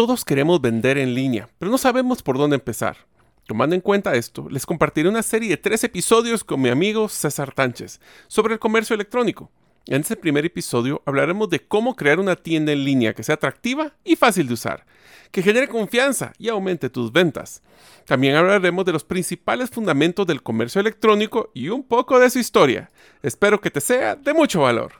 Todos queremos vender en línea, pero no sabemos por dónde empezar. Tomando en cuenta esto, les compartiré una serie de tres episodios con mi amigo César Tánchez sobre el comercio electrónico. En este primer episodio hablaremos de cómo crear una tienda en línea que sea atractiva y fácil de usar, que genere confianza y aumente tus ventas. También hablaremos de los principales fundamentos del comercio electrónico y un poco de su historia. Espero que te sea de mucho valor.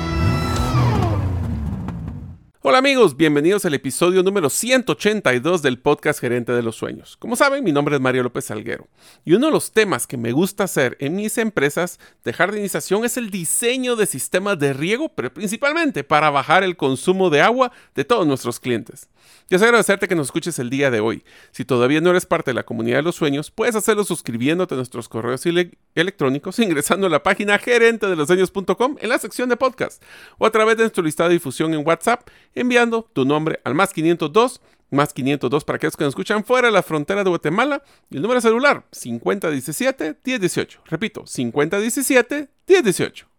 Hola amigos, bienvenidos al episodio número 182 del podcast Gerente de los Sueños. Como saben, mi nombre es Mario López Salguero y uno de los temas que me gusta hacer en mis empresas de jardinización es el diseño de sistemas de riego, pero principalmente para bajar el consumo de agua de todos nuestros clientes. Deseo agradecerte que nos escuches el día de hoy. Si todavía no eres parte de la comunidad de los sueños, puedes hacerlo suscribiéndote a nuestros correos electrónicos ingresando a la página gerente de los sueños.com en la sección de podcast o a través de nuestro listado de difusión en WhatsApp enviando tu nombre al más 502 más 502 para aquellos que nos escuchan fuera de la frontera de Guatemala y el número celular 5017 1018. Repito, 5017 1018.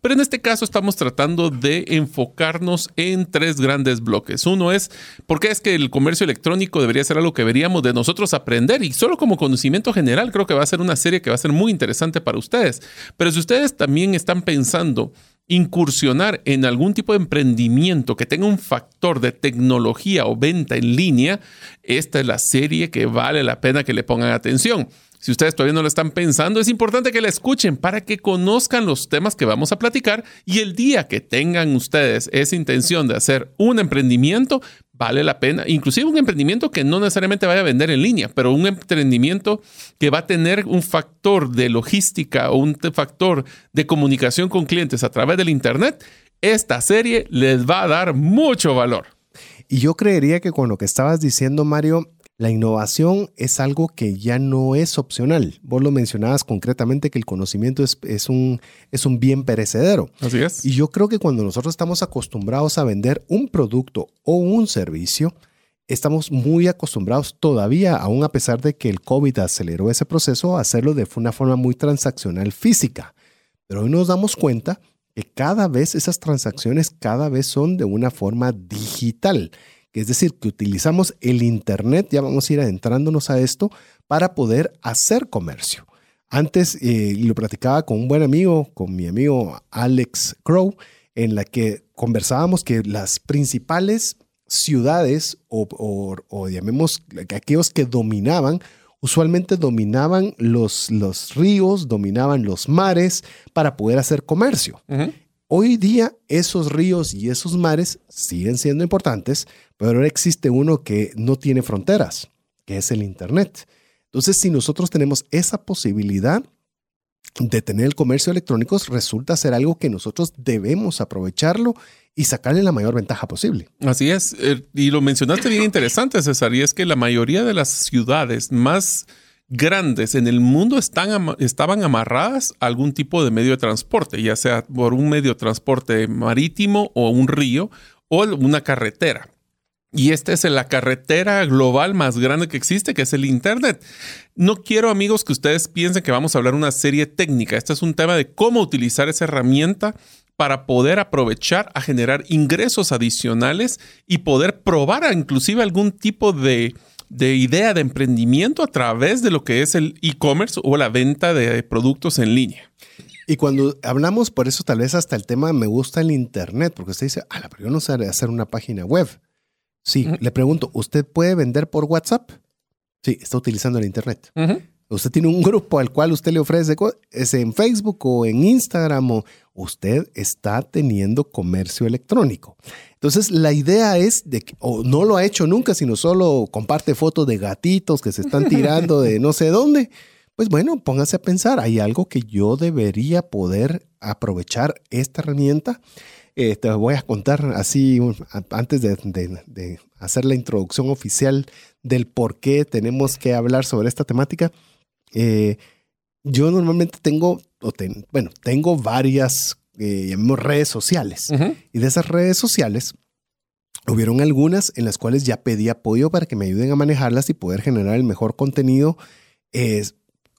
Pero en este caso estamos tratando de enfocarnos en tres grandes bloques. Uno es, ¿por qué es que el comercio electrónico debería ser algo que deberíamos de nosotros aprender? Y solo como conocimiento general creo que va a ser una serie que va a ser muy interesante para ustedes. Pero si ustedes también están pensando incursionar en algún tipo de emprendimiento que tenga un factor de tecnología o venta en línea, esta es la serie que vale la pena que le pongan atención. Si ustedes todavía no lo están pensando, es importante que la escuchen para que conozcan los temas que vamos a platicar y el día que tengan ustedes esa intención de hacer un emprendimiento, vale la pena, inclusive un emprendimiento que no necesariamente vaya a vender en línea, pero un emprendimiento que va a tener un factor de logística o un factor de comunicación con clientes a través del Internet, esta serie les va a dar mucho valor. Y yo creería que con lo que estabas diciendo, Mario, la innovación es algo que ya no es opcional. Vos lo mencionabas concretamente que el conocimiento es, es, un, es un bien perecedero. Así es. Y yo creo que cuando nosotros estamos acostumbrados a vender un producto o un servicio, estamos muy acostumbrados todavía, aún a pesar de que el COVID aceleró ese proceso, a hacerlo de una forma muy transaccional física. Pero hoy nos damos cuenta que cada vez esas transacciones cada vez son de una forma digital es decir, que utilizamos el Internet, ya vamos a ir adentrándonos a esto, para poder hacer comercio. Antes eh, lo platicaba con un buen amigo, con mi amigo Alex Crow, en la que conversábamos que las principales ciudades o, o, llamemos aquellos que dominaban, usualmente dominaban los, los ríos, dominaban los mares para poder hacer comercio. Hoy día esos ríos y esos mares siguen siendo importantes, pero ahora existe uno que no tiene fronteras, que es el Internet. Entonces, si nosotros tenemos esa posibilidad de tener el comercio electrónico, resulta ser algo que nosotros debemos aprovecharlo y sacarle la mayor ventaja posible. Así es, eh, y lo mencionaste bien interesante, César, y es que la mayoría de las ciudades más grandes en el mundo están, estaban amarradas a algún tipo de medio de transporte, ya sea por un medio de transporte marítimo o un río o una carretera. Y esta es la carretera global más grande que existe, que es el Internet. No quiero, amigos, que ustedes piensen que vamos a hablar una serie técnica. Este es un tema de cómo utilizar esa herramienta para poder aprovechar a generar ingresos adicionales y poder probar inclusive algún tipo de, de idea de emprendimiento a través de lo que es el e-commerce o la venta de productos en línea. Y cuando hablamos, por eso tal vez hasta el tema me gusta el Internet, porque usted dice, ah, pero yo no sé hacer una página web. Sí, le pregunto, ¿usted puede vender por WhatsApp? Sí, está utilizando el Internet. Usted tiene un grupo al cual usted le ofrece, es en Facebook o en Instagram, o usted está teniendo comercio electrónico. Entonces, la idea es de que, o no lo ha hecho nunca, sino solo comparte fotos de gatitos que se están tirando de no sé dónde. Pues bueno, póngase a pensar, hay algo que yo debería poder aprovechar esta herramienta eh, te voy a contar así antes de, hacer la introducción oficial del por qué tenemos que hablar sobre esta temática. Eh, yo normalmente tengo, bueno, tengo varias eh, redes sociales y de esas redes sociales hubieron algunas en las cuales ya pedí apoyo para que me ayuden a manejarlas y poder generar el mejor contenido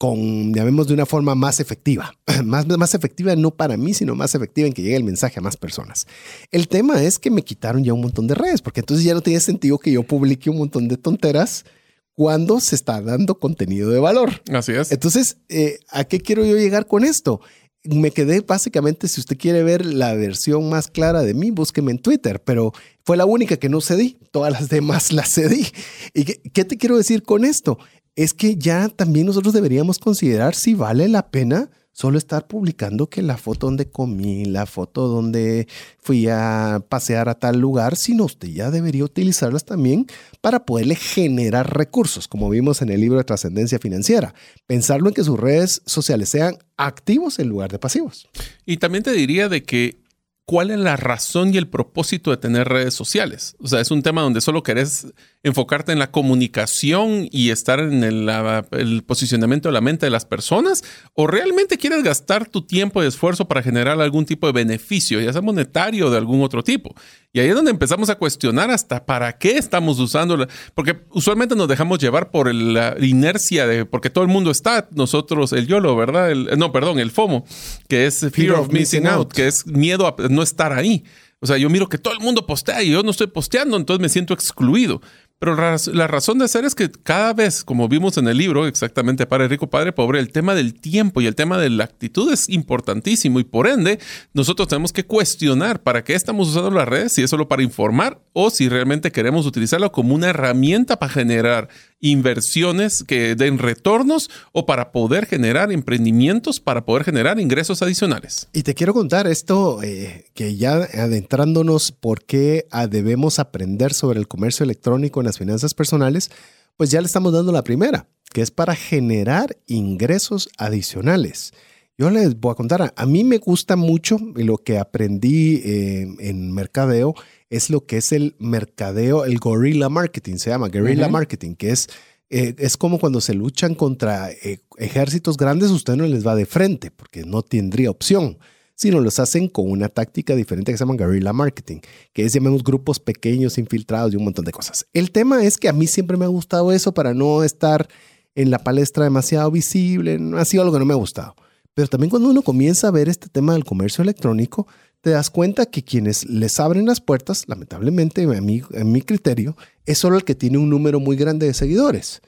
con, llamemos de una forma más efectiva. Más, más efectiva no para mí, sino más efectiva en que llegue el mensaje a más personas. El tema es que me quitaron ya un montón de redes, porque entonces ya no tiene sentido que yo publique un montón de tonteras cuando se está dando contenido de valor. Así es. Entonces, eh, ¿a qué quiero yo llegar con esto? Me quedé básicamente, si usted quiere ver la versión más clara de mí, búsqueme en Twitter, pero fue la única que no cedí, todas las demás las cedí. ¿Y qué te quiero decir con esto? es que ya también nosotros deberíamos considerar si vale la pena solo estar publicando que la foto donde comí, la foto donde fui a pasear a tal lugar, sino usted ya debería utilizarlas también para poderle generar recursos, como vimos en el libro de trascendencia financiera. Pensarlo en que sus redes sociales sean activos en lugar de pasivos. Y también te diría de que cuál es la razón y el propósito de tener redes sociales. O sea, es un tema donde solo querés enfocarte en la comunicación y estar en el, posicionamiento de la mente de las personas? ¿O realmente quieres gastar tu tiempo y esfuerzo para generar algún tipo de beneficio, ya sea monetario o de algún otro tipo? Y ahí es donde empezamos a cuestionar hasta para qué estamos usando, porque usualmente nos dejamos llevar por la inercia de, porque todo el mundo está, nosotros, el YOLO, ¿verdad? no, perdón, el FOMO, que es Fear, of, Missing out, que es miedo a no estar ahí. O sea, yo miro que todo el mundo postea y yo no estoy posteando, entonces me siento excluido. Pero la razón de ser es que cada vez, como vimos en el libro, exactamente para Rico Padre Pobre, el tema del tiempo y el tema de la actitud es importantísimo y por ende nosotros tenemos que cuestionar para qué estamos usando las redes, si es solo para informar o si realmente queremos utilizarlo como una herramienta para generar inversiones que den retornos o para poder generar emprendimientos, para poder generar ingresos adicionales. Y te quiero contar esto, eh, que ya adentrándonos por qué debemos aprender sobre el comercio electrónico en las finanzas personales, pues ya le estamos dando la primera, que es para generar ingresos adicionales. Yo les voy a contar, a, mí me gusta mucho y lo que aprendí eh, en mercadeo es lo que es el mercadeo, el gorilla marketing, se llama guerrilla marketing, que es, eh, es como cuando se luchan contra eh, ejércitos grandes, usted no les va de frente porque no tendría opción, sino los hacen con una táctica diferente que se llama guerrilla marketing, que es, llamemos, grupos pequeños, infiltrados y un montón de cosas. El tema es que a mí siempre me ha gustado eso para no estar en la palestra demasiado visible, ha sido algo que no me ha gustado. Pero también cuando uno comienza a ver este tema del comercio electrónico, te das cuenta que quienes les abren las puertas, lamentablemente, a mi, en mi criterio, es solo el que tiene un número muy grande de seguidores.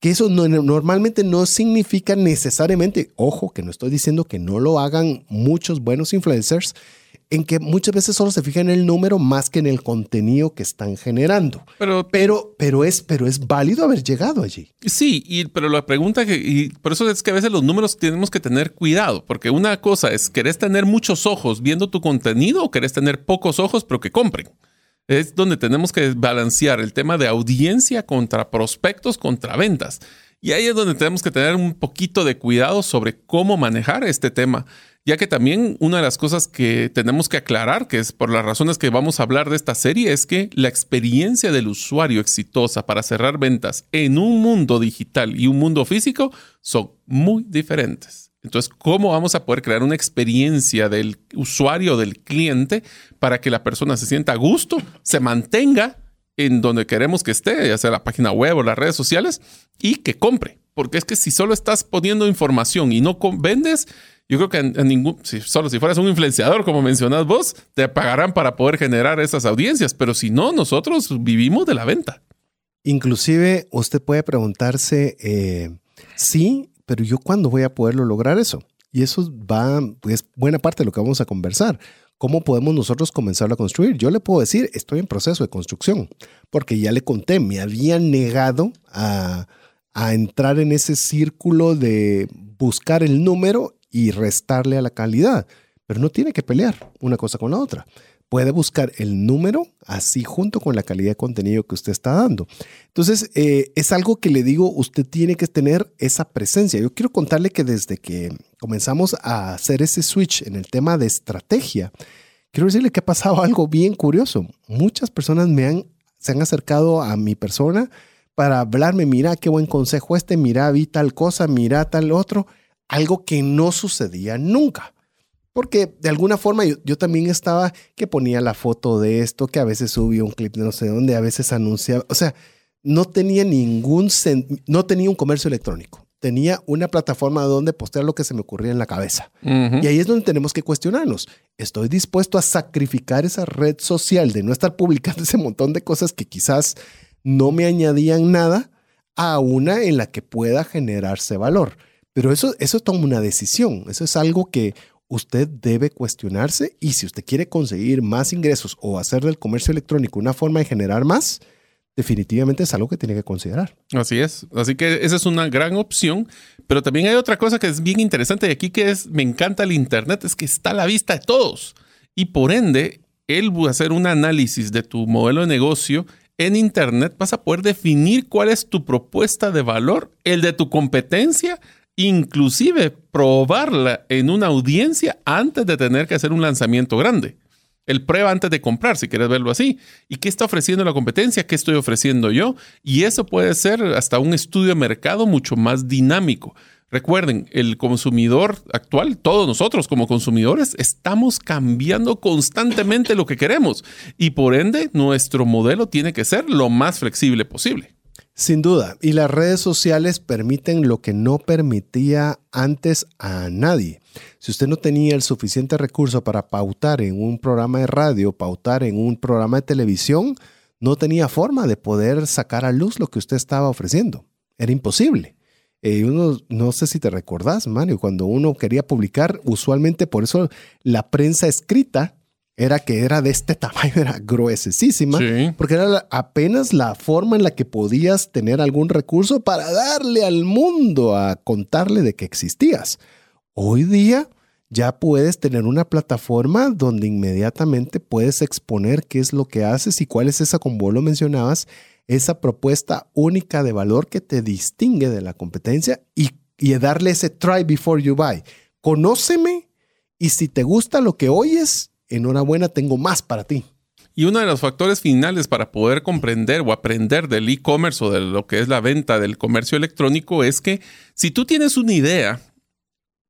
Que eso normalmente no significa necesariamente, ojo, que no estoy diciendo que no lo hagan muchos buenos influencers, en que muchas veces solo se fijan en el número más que en el contenido que están generando. Pero, pero, pero, es, pero es válido haber llegado allí. Sí, y, pero la pregunta que, y por eso es que a veces los números tenemos que tener cuidado, porque una cosa es, ¿querés tener muchos ojos viendo tu contenido o querés tener pocos ojos pero que compren? Es donde tenemos que balancear el tema de audiencia contra prospectos, contra ventas. Y ahí es donde tenemos que tener un poquito de cuidado sobre cómo manejar este tema ya que también una de las cosas que tenemos que aclarar, que es por las razones que vamos a hablar de esta serie, es que la experiencia del usuario exitosa para cerrar ventas en un mundo digital y un mundo físico son muy diferentes. Entonces, ¿cómo vamos a poder crear una experiencia del usuario, del cliente, para que la persona se sienta a gusto, se mantenga en donde queremos que esté, ya sea la página web o las redes sociales, y que compre. Porque es que si solo estás poniendo información y no vendes, yo creo que en, ningún, si, solo si fueras un influenciador, como mencionas vos, te pagarán para poder generar esas audiencias. Pero si no, nosotros vivimos de la venta. Inclusive usted puede preguntarse, eh, sí, pero yo cuándo voy a poderlo lograr eso? Y eso va, es buena parte de lo que vamos a conversar. ¿Cómo podemos nosotros comenzar a construir? Yo le puedo decir, estoy en proceso de construcción, porque ya le conté, me había negado a, a entrar en ese círculo de buscar el número y restarle a la calidad, pero no tiene que pelear una cosa con la otra puede buscar el número así junto con la calidad de contenido que usted está dando. Entonces, eh, es algo que le digo, usted tiene que tener esa presencia. Yo quiero contarle que desde que comenzamos a hacer ese switch en el tema de estrategia, quiero decirle que ha pasado algo bien curioso. Muchas personas me han, se han acercado a mi persona para hablarme, mira qué buen consejo este, mira, vi tal cosa, mira tal otro, algo que no sucedía nunca. Porque de alguna forma yo, también estaba que ponía la foto de esto, que a veces subía un clip de no sé dónde, a veces anunciaba. O sea, no tenía ningún, no tenía un comercio electrónico. Tenía una plataforma donde postear lo que se me ocurría en la cabeza. Y ahí es donde tenemos que cuestionarnos. ¿Estoy dispuesto a sacrificar esa red social de no estar publicando ese montón de cosas que quizás no me añadían nada a una en la que pueda generarse valor? Pero eso, eso toma una decisión. Eso es algo que usted debe cuestionarse y si usted quiere conseguir más ingresos o hacer del comercio electrónico una forma de generar más, definitivamente es algo que tiene que considerar. Así es. Así que esa es una gran opción. Pero también hay otra cosa que es bien interesante y aquí que es, me encanta el Internet, es que está a la vista de todos. Y por ende, él va a hacer un análisis de tu modelo de negocio en Internet, vas a poder definir cuál es tu propuesta de valor, el de tu competencia, inclusive probarla en una audiencia antes de tener que hacer un lanzamiento grande. El prueba antes de comprar, si quieres verlo así. ¿Y qué está ofreciendo la competencia? ¿Qué estoy ofreciendo yo? Y eso puede ser hasta un estudio de mercado mucho más dinámico. Recuerden, el consumidor actual, todos nosotros como consumidores, estamos cambiando constantemente lo que queremos y por ende nuestro modelo tiene que ser lo más flexible posible. Sin duda, y las redes sociales permiten lo que no permitía antes a nadie. Si usted no tenía el suficiente recurso para pautar en un programa de radio, pautar en un programa de televisión, no tenía forma de poder sacar a luz lo que usted estaba ofreciendo. Era imposible. Eh, uno, no sé si te recordás, Mario, cuando uno quería publicar, usualmente por eso la prensa escrita era que era de este tamaño, era gruesísima, porque era apenas la forma en la que podías tener algún recurso para darle al mundo a contarle de que existías. Hoy día ya puedes tener una plataforma donde inmediatamente puedes exponer qué es lo que haces y cuál es esa, como vos lo mencionabas, esa propuesta única de valor que te distingue de la competencia y, y darle ese try before you buy. Conóceme y si te gusta lo que oyes, enhorabuena, tengo más para ti. Y uno de los factores finales para poder comprender o aprender del e-commerce o de lo que es la venta del comercio electrónico es que si tú tienes una idea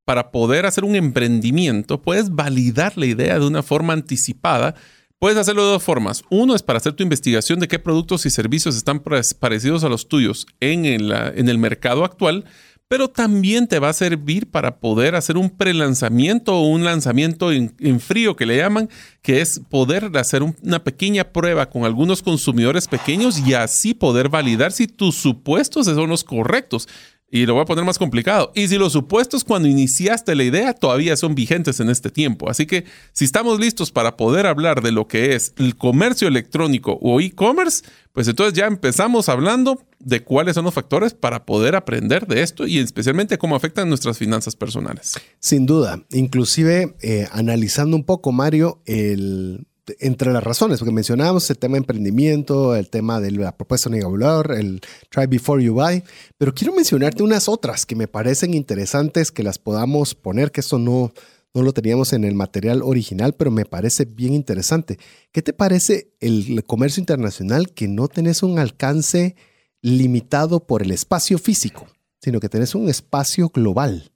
para poder hacer un emprendimiento, puedes validar la idea de una forma anticipada. Puedes hacerlo de dos formas. Uno es para hacer tu investigación de qué productos y servicios están parecidos a los tuyos en el, en el mercado actual pero también te va a servir para poder hacer un prelanzamiento o un lanzamiento en, frío que le llaman, que es poder hacer una pequeña prueba con algunos consumidores pequeños y así poder validar si tus supuestos son los correctos. Y lo voy a poner más complicado. Y si los supuestos cuando iniciaste la idea todavía son vigentes en este tiempo. Así que si estamos listos para poder hablar de lo que es el comercio electrónico o e-commerce, pues entonces ya empezamos hablando de cuáles son los factores para poder aprender de esto y especialmente cómo afectan nuestras finanzas personales. Sin duda. Inclusive eh, analizando un poco, Mario, el entre las razones, porque mencionábamos el tema de emprendimiento, el tema de la propuesta valor, el try before you buy, pero quiero mencionarte unas otras que me parecen interesantes que las podamos poner, que esto no, no lo teníamos en el material original, pero me parece bien interesante. ¿Qué te parece el comercio internacional que no tenés un alcance limitado por el espacio físico, sino que tenés un espacio global?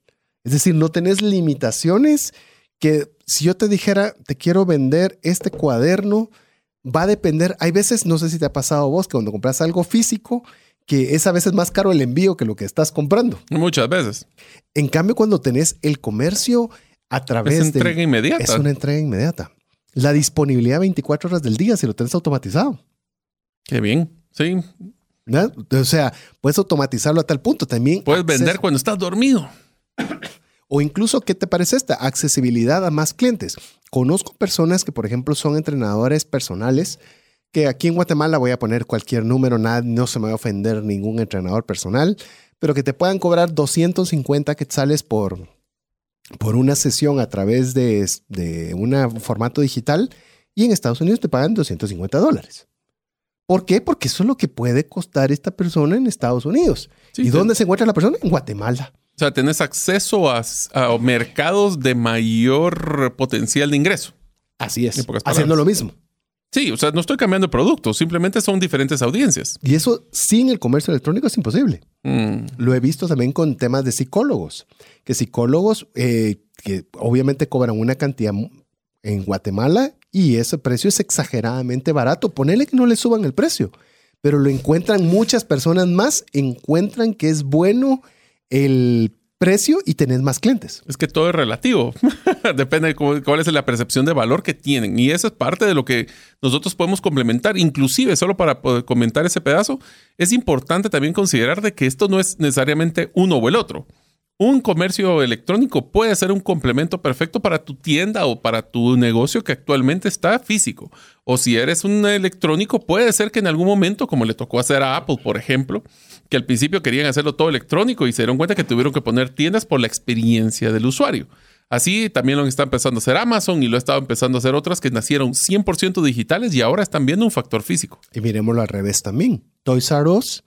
Es decir, no tenés limitaciones que si yo te dijera, te quiero vender este cuaderno va a depender. Hay veces, no sé si te ha pasado a vos, que cuando compras algo físico, que es a veces más caro el envío que lo que estás comprando. Muchas veces. En cambio, cuando tenés el comercio a través es entrega inmediata. Es una entrega inmediata. La disponibilidad 24 horas del día si lo tenés automatizado. Qué bien, sí. O sea, puedes automatizarlo a tal punto también. Puedes vender cuando estás dormido. O incluso, ¿qué te parece esta? Accesibilidad a más clientes. Conozco personas que, por ejemplo, son entrenadores personales, que aquí en Guatemala voy a poner cualquier número, nada, no se me va a ofender ningún entrenador personal, pero que te puedan cobrar 250 quetzales por, por una sesión a través de, de un formato digital y en Estados Unidos te pagan 250 dólares. ¿Por qué? Porque eso es lo que puede costar esta persona en Estados Unidos. ¿Y dónde se encuentra la persona? En Guatemala. O sea, tenés acceso a, mercados de mayor potencial de ingreso. Así es. Haciendo lo mismo. Sí, o sea, no estoy cambiando de producto, simplemente son diferentes audiencias. Y eso sin el comercio electrónico es imposible. Mm. Lo he visto también con temas de psicólogos, que psicólogos eh, que obviamente cobran una cantidad en Guatemala y ese precio es exageradamente barato. Ponele que no le suban el precio, pero lo encuentran muchas personas más, encuentran que es bueno el precio y tenés más clientes. Es que todo es relativo. Depende de cuál es la percepción de valor que tienen. Y eso es parte de lo que nosotros podemos complementar. Inclusive, solo para poder comentar ese pedazo, es importante también considerar de que esto no es necesariamente uno o el otro un comercio electrónico puede ser un complemento perfecto para tu tienda o para tu negocio que actualmente está físico. O si eres un electrónico, puede ser que en algún momento, como le tocó hacer a Apple, por ejemplo, que al principio querían hacerlo todo electrónico y se dieron cuenta que tuvieron que poner tiendas por la experiencia del usuario. Así también lo está empezando a hacer Amazon y lo ha empezando a hacer otras que nacieron 100% digitales y ahora están viendo un factor físico. Y miremoslo al revés también. Toys R Us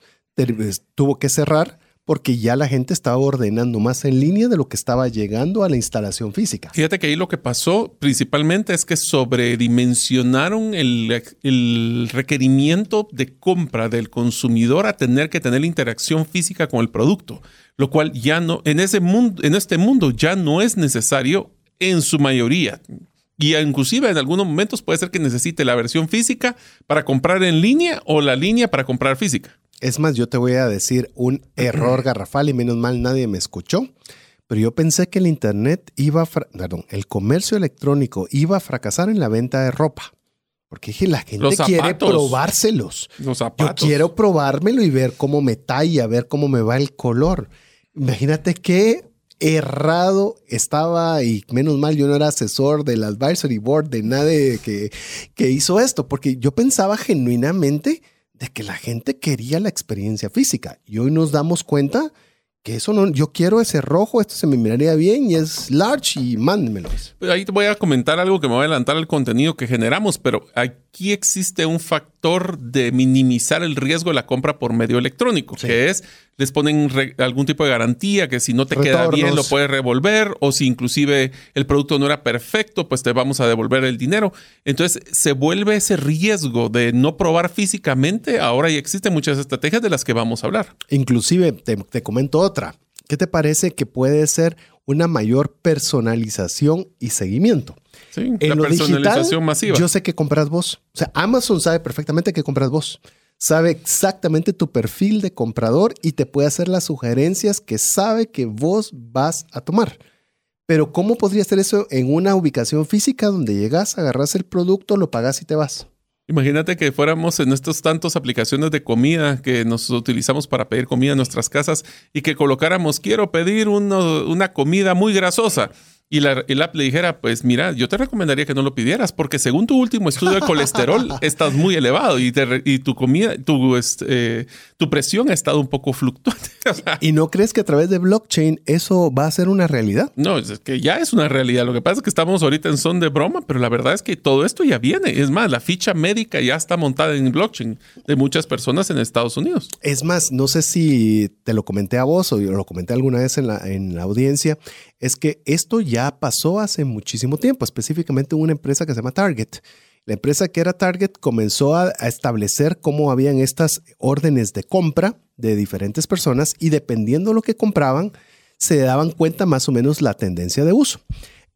tuvo que cerrar porque ya la gente estaba ordenando más en línea de lo que estaba llegando a la instalación física. Fíjate que ahí lo que pasó principalmente es que sobredimensionaron el, el requerimiento de compra del consumidor a tener que tener interacción física con el producto, lo cual ya no, en, ese mundo, en este mundo ya no es necesario en su mayoría. Y inclusive en algunos momentos puede ser que necesite la versión física para comprar en línea o la línea para comprar física. Es más, yo te voy a decir un error garrafal y menos mal nadie me escuchó. Pero yo pensé que el Internet iba a, perdón, el comercio electrónico iba a fracasar en la venta de ropa. Porque dije, la gente quiere probárselos. Los Yo quiero probármelo y ver cómo me talla, ver cómo me va el color. Imagínate qué errado estaba y menos mal yo no era asesor del advisory board de nadie que, que hizo esto, porque yo pensaba genuinamente de que la gente quería la experiencia física. Y hoy nos damos cuenta que eso no, yo quiero ese rojo, esto se me miraría bien y es large y mándenmelo. Ahí te voy a comentar algo que me va a adelantar al contenido que generamos, pero aquí existe un factor de minimizar el riesgo de la compra por medio electrónico, que es les ponen algún tipo de garantía que si no te queda bien lo puedes revolver o si inclusive el producto no era perfecto, pues te vamos a devolver el dinero. Entonces se vuelve ese riesgo de no probar físicamente. Ahora ya existen muchas estrategias de las que vamos a hablar. Inclusive te, te comento otra. ¿Qué te parece que puede ser una mayor personalización y seguimiento? Sí, la personalización masiva. Yo sé que compras vos. O sea, Amazon sabe perfectamente que compras vos sabe exactamente tu perfil de comprador y te puede hacer las sugerencias que sabe que vos vas a tomar. Pero ¿cómo podría hacer eso en una ubicación física donde llegas, agarras el producto, lo pagas y te vas? Imagínate que fuéramos en estos tantos aplicaciones de comida que nos utilizamos para pedir comida en nuestras casas y que colocáramos, quiero pedir una comida muy grasosa y la, el app le dijera, pues mira, yo te recomendaría que no lo pidieras porque según tu último estudio de colesterol estás muy elevado y, y tu comida, tu, este, tu presión ha estado un poco fluctuante. ¿Y no crees que a través de blockchain eso va a ser una realidad? No, es que ya es una realidad. Lo que pasa es que estamos ahorita en son de broma, pero la verdad es que todo esto ya viene. Es más, la ficha médica ya está montada en blockchain de muchas personas en Estados Unidos. Es más, no sé si te lo comenté a vos o lo comenté alguna vez en la, en la audiencia es que esto ya pasó hace muchísimo tiempo, específicamente en una empresa que se llama Target. La empresa que era Target comenzó a, establecer cómo habían estas órdenes de compra de diferentes personas y dependiendo de lo que compraban, se daban cuenta más o menos la tendencia de uso.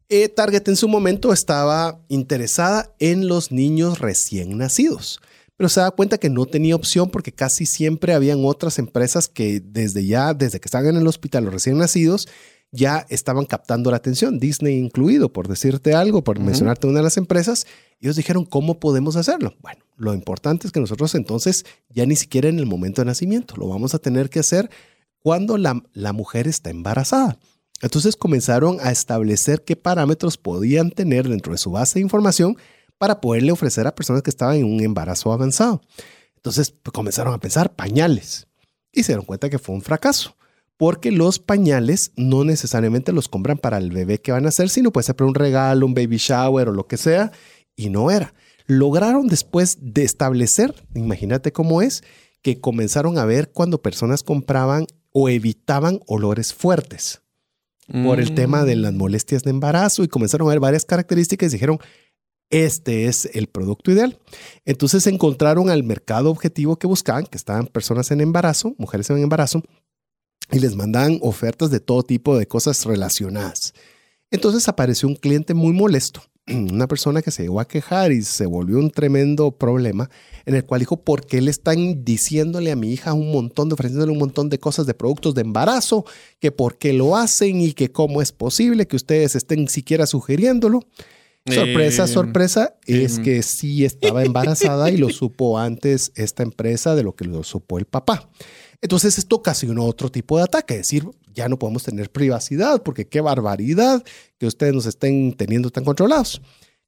Eh, Target en su momento estaba interesada en los niños recién nacidos, pero se da cuenta que no tenía opción porque casi siempre habían otras empresas que desde ya, desde que estaban en el hospital los recién nacidos, ya estaban captando la atención, Disney incluido, por decirte algo, por mencionarte una de las empresas. Ellos dijeron, ¿cómo podemos hacerlo? Bueno, lo importante es que nosotros entonces ya ni siquiera en el momento de nacimiento, lo vamos a tener que hacer cuando la, la mujer está embarazada. Entonces comenzaron a establecer qué parámetros podían tener dentro de su base de información para poderle ofrecer a personas que estaban en un embarazo avanzado. Entonces pues, comenzaron a pensar pañales y se dieron cuenta que fue un fracaso porque los pañales no necesariamente los compran para el bebé que van a hacer, sino puede ser para un regalo, un baby shower o lo que sea, y no era. Lograron después de establecer, imagínate cómo es, que comenzaron a ver cuando personas compraban o evitaban olores fuertes por el tema de las mm. molestias de embarazo y comenzaron a ver varias características y dijeron, este es el producto ideal. Entonces encontraron al mercado objetivo que buscaban, que estaban personas en embarazo, mujeres en embarazo, y les mandaban ofertas de todo tipo de cosas relacionadas. Entonces apareció un cliente muy molesto, una persona que se llegó a quejar y se volvió un tremendo problema, en el cual dijo, ¿por qué le están diciéndole a mi hija un montón, de, ofreciéndole un montón de cosas de productos de embarazo, que por qué lo hacen y que cómo es posible que ustedes estén siquiera sugiriéndolo? Sorpresa, eh, sorpresa, es em. que sí estaba embarazada y lo supo antes esta empresa de lo que lo supo el papá. Entonces esto ocasionó otro tipo de ataque, es decir, ya no podemos tener privacidad porque qué barbaridad que ustedes nos estén teniendo tan controlados.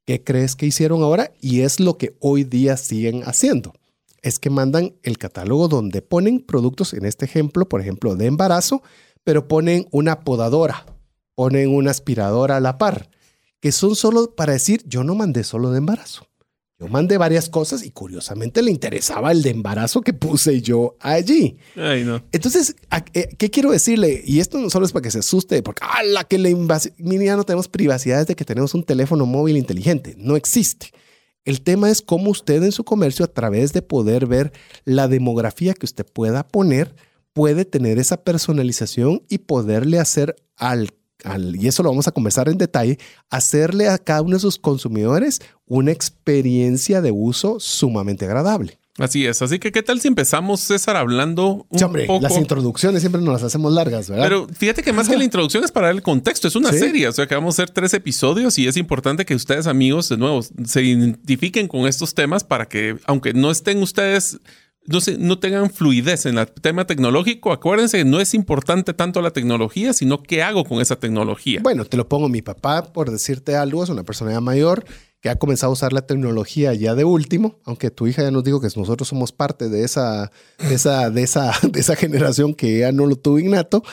¿Qué crees que hicieron ahora? Y es lo que hoy día siguen haciendo. Es que mandan el catálogo donde ponen productos, en este ejemplo, por ejemplo, de embarazo, pero ponen una podadora, ponen una aspiradora a la par, que son solo para decir, yo no mandé solo de embarazo. Yo mandé varias cosas y curiosamente le interesaba el de embarazo que puse yo allí. Ay, no. Entonces, eh, ¿qué quiero decirle? Y esto no solo es para que se asuste, porque la que le invasión! Ya no tenemos privacidad desde que tenemos un teléfono móvil inteligente. No existe. El tema es cómo usted en su comercio, a través de poder ver la demografía que usted pueda poner, puede tener esa personalización y poderle hacer al y eso lo vamos a conversar en detalle, hacerle a cada uno de sus consumidores una experiencia de uso sumamente agradable. Así es, así que ¿qué tal si empezamos, César, hablando un hombre, Las introducciones siempre nos las hacemos largas, ¿verdad? Pero fíjate que más que la introducción es para dar el contexto, es una serie, o sea que vamos a hacer tres episodios y es importante que ustedes, amigos, de nuevo, se identifiquen con estos temas para que, aunque no estén ustedes no, no tengan fluidez en el tema tecnológico, acuérdense que no es importante tanto la tecnología, sino qué hago con esa tecnología. Bueno, te lo pongo mi papá, por decirte algo, es una persona ya mayor que ha comenzado a usar la tecnología ya de último, aunque tu hija ya nos dijo que nosotros somos parte de esa, de esa, de esa, de esa generación que ya no lo tuvo innato.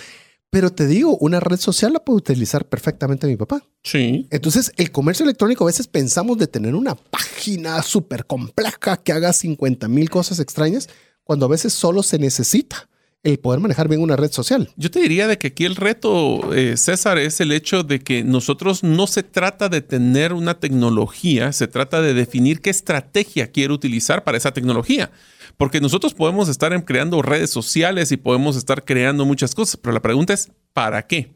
Pero te digo, una red social la puede utilizar perfectamente mi papá. Sí. Entonces, el comercio electrónico a veces pensamos de tener una página súper compleja que haga 50 mil cosas extrañas, cuando a veces solo se necesita el poder manejar bien una red social. Yo te diría de que aquí el reto, eh, César, es el hecho de que nosotros no se trata de tener una tecnología, se trata de definir qué estrategia quiero utilizar para esa tecnología. Porque nosotros podemos estar creando redes sociales y podemos estar creando muchas cosas, pero la pregunta es, ¿para qué?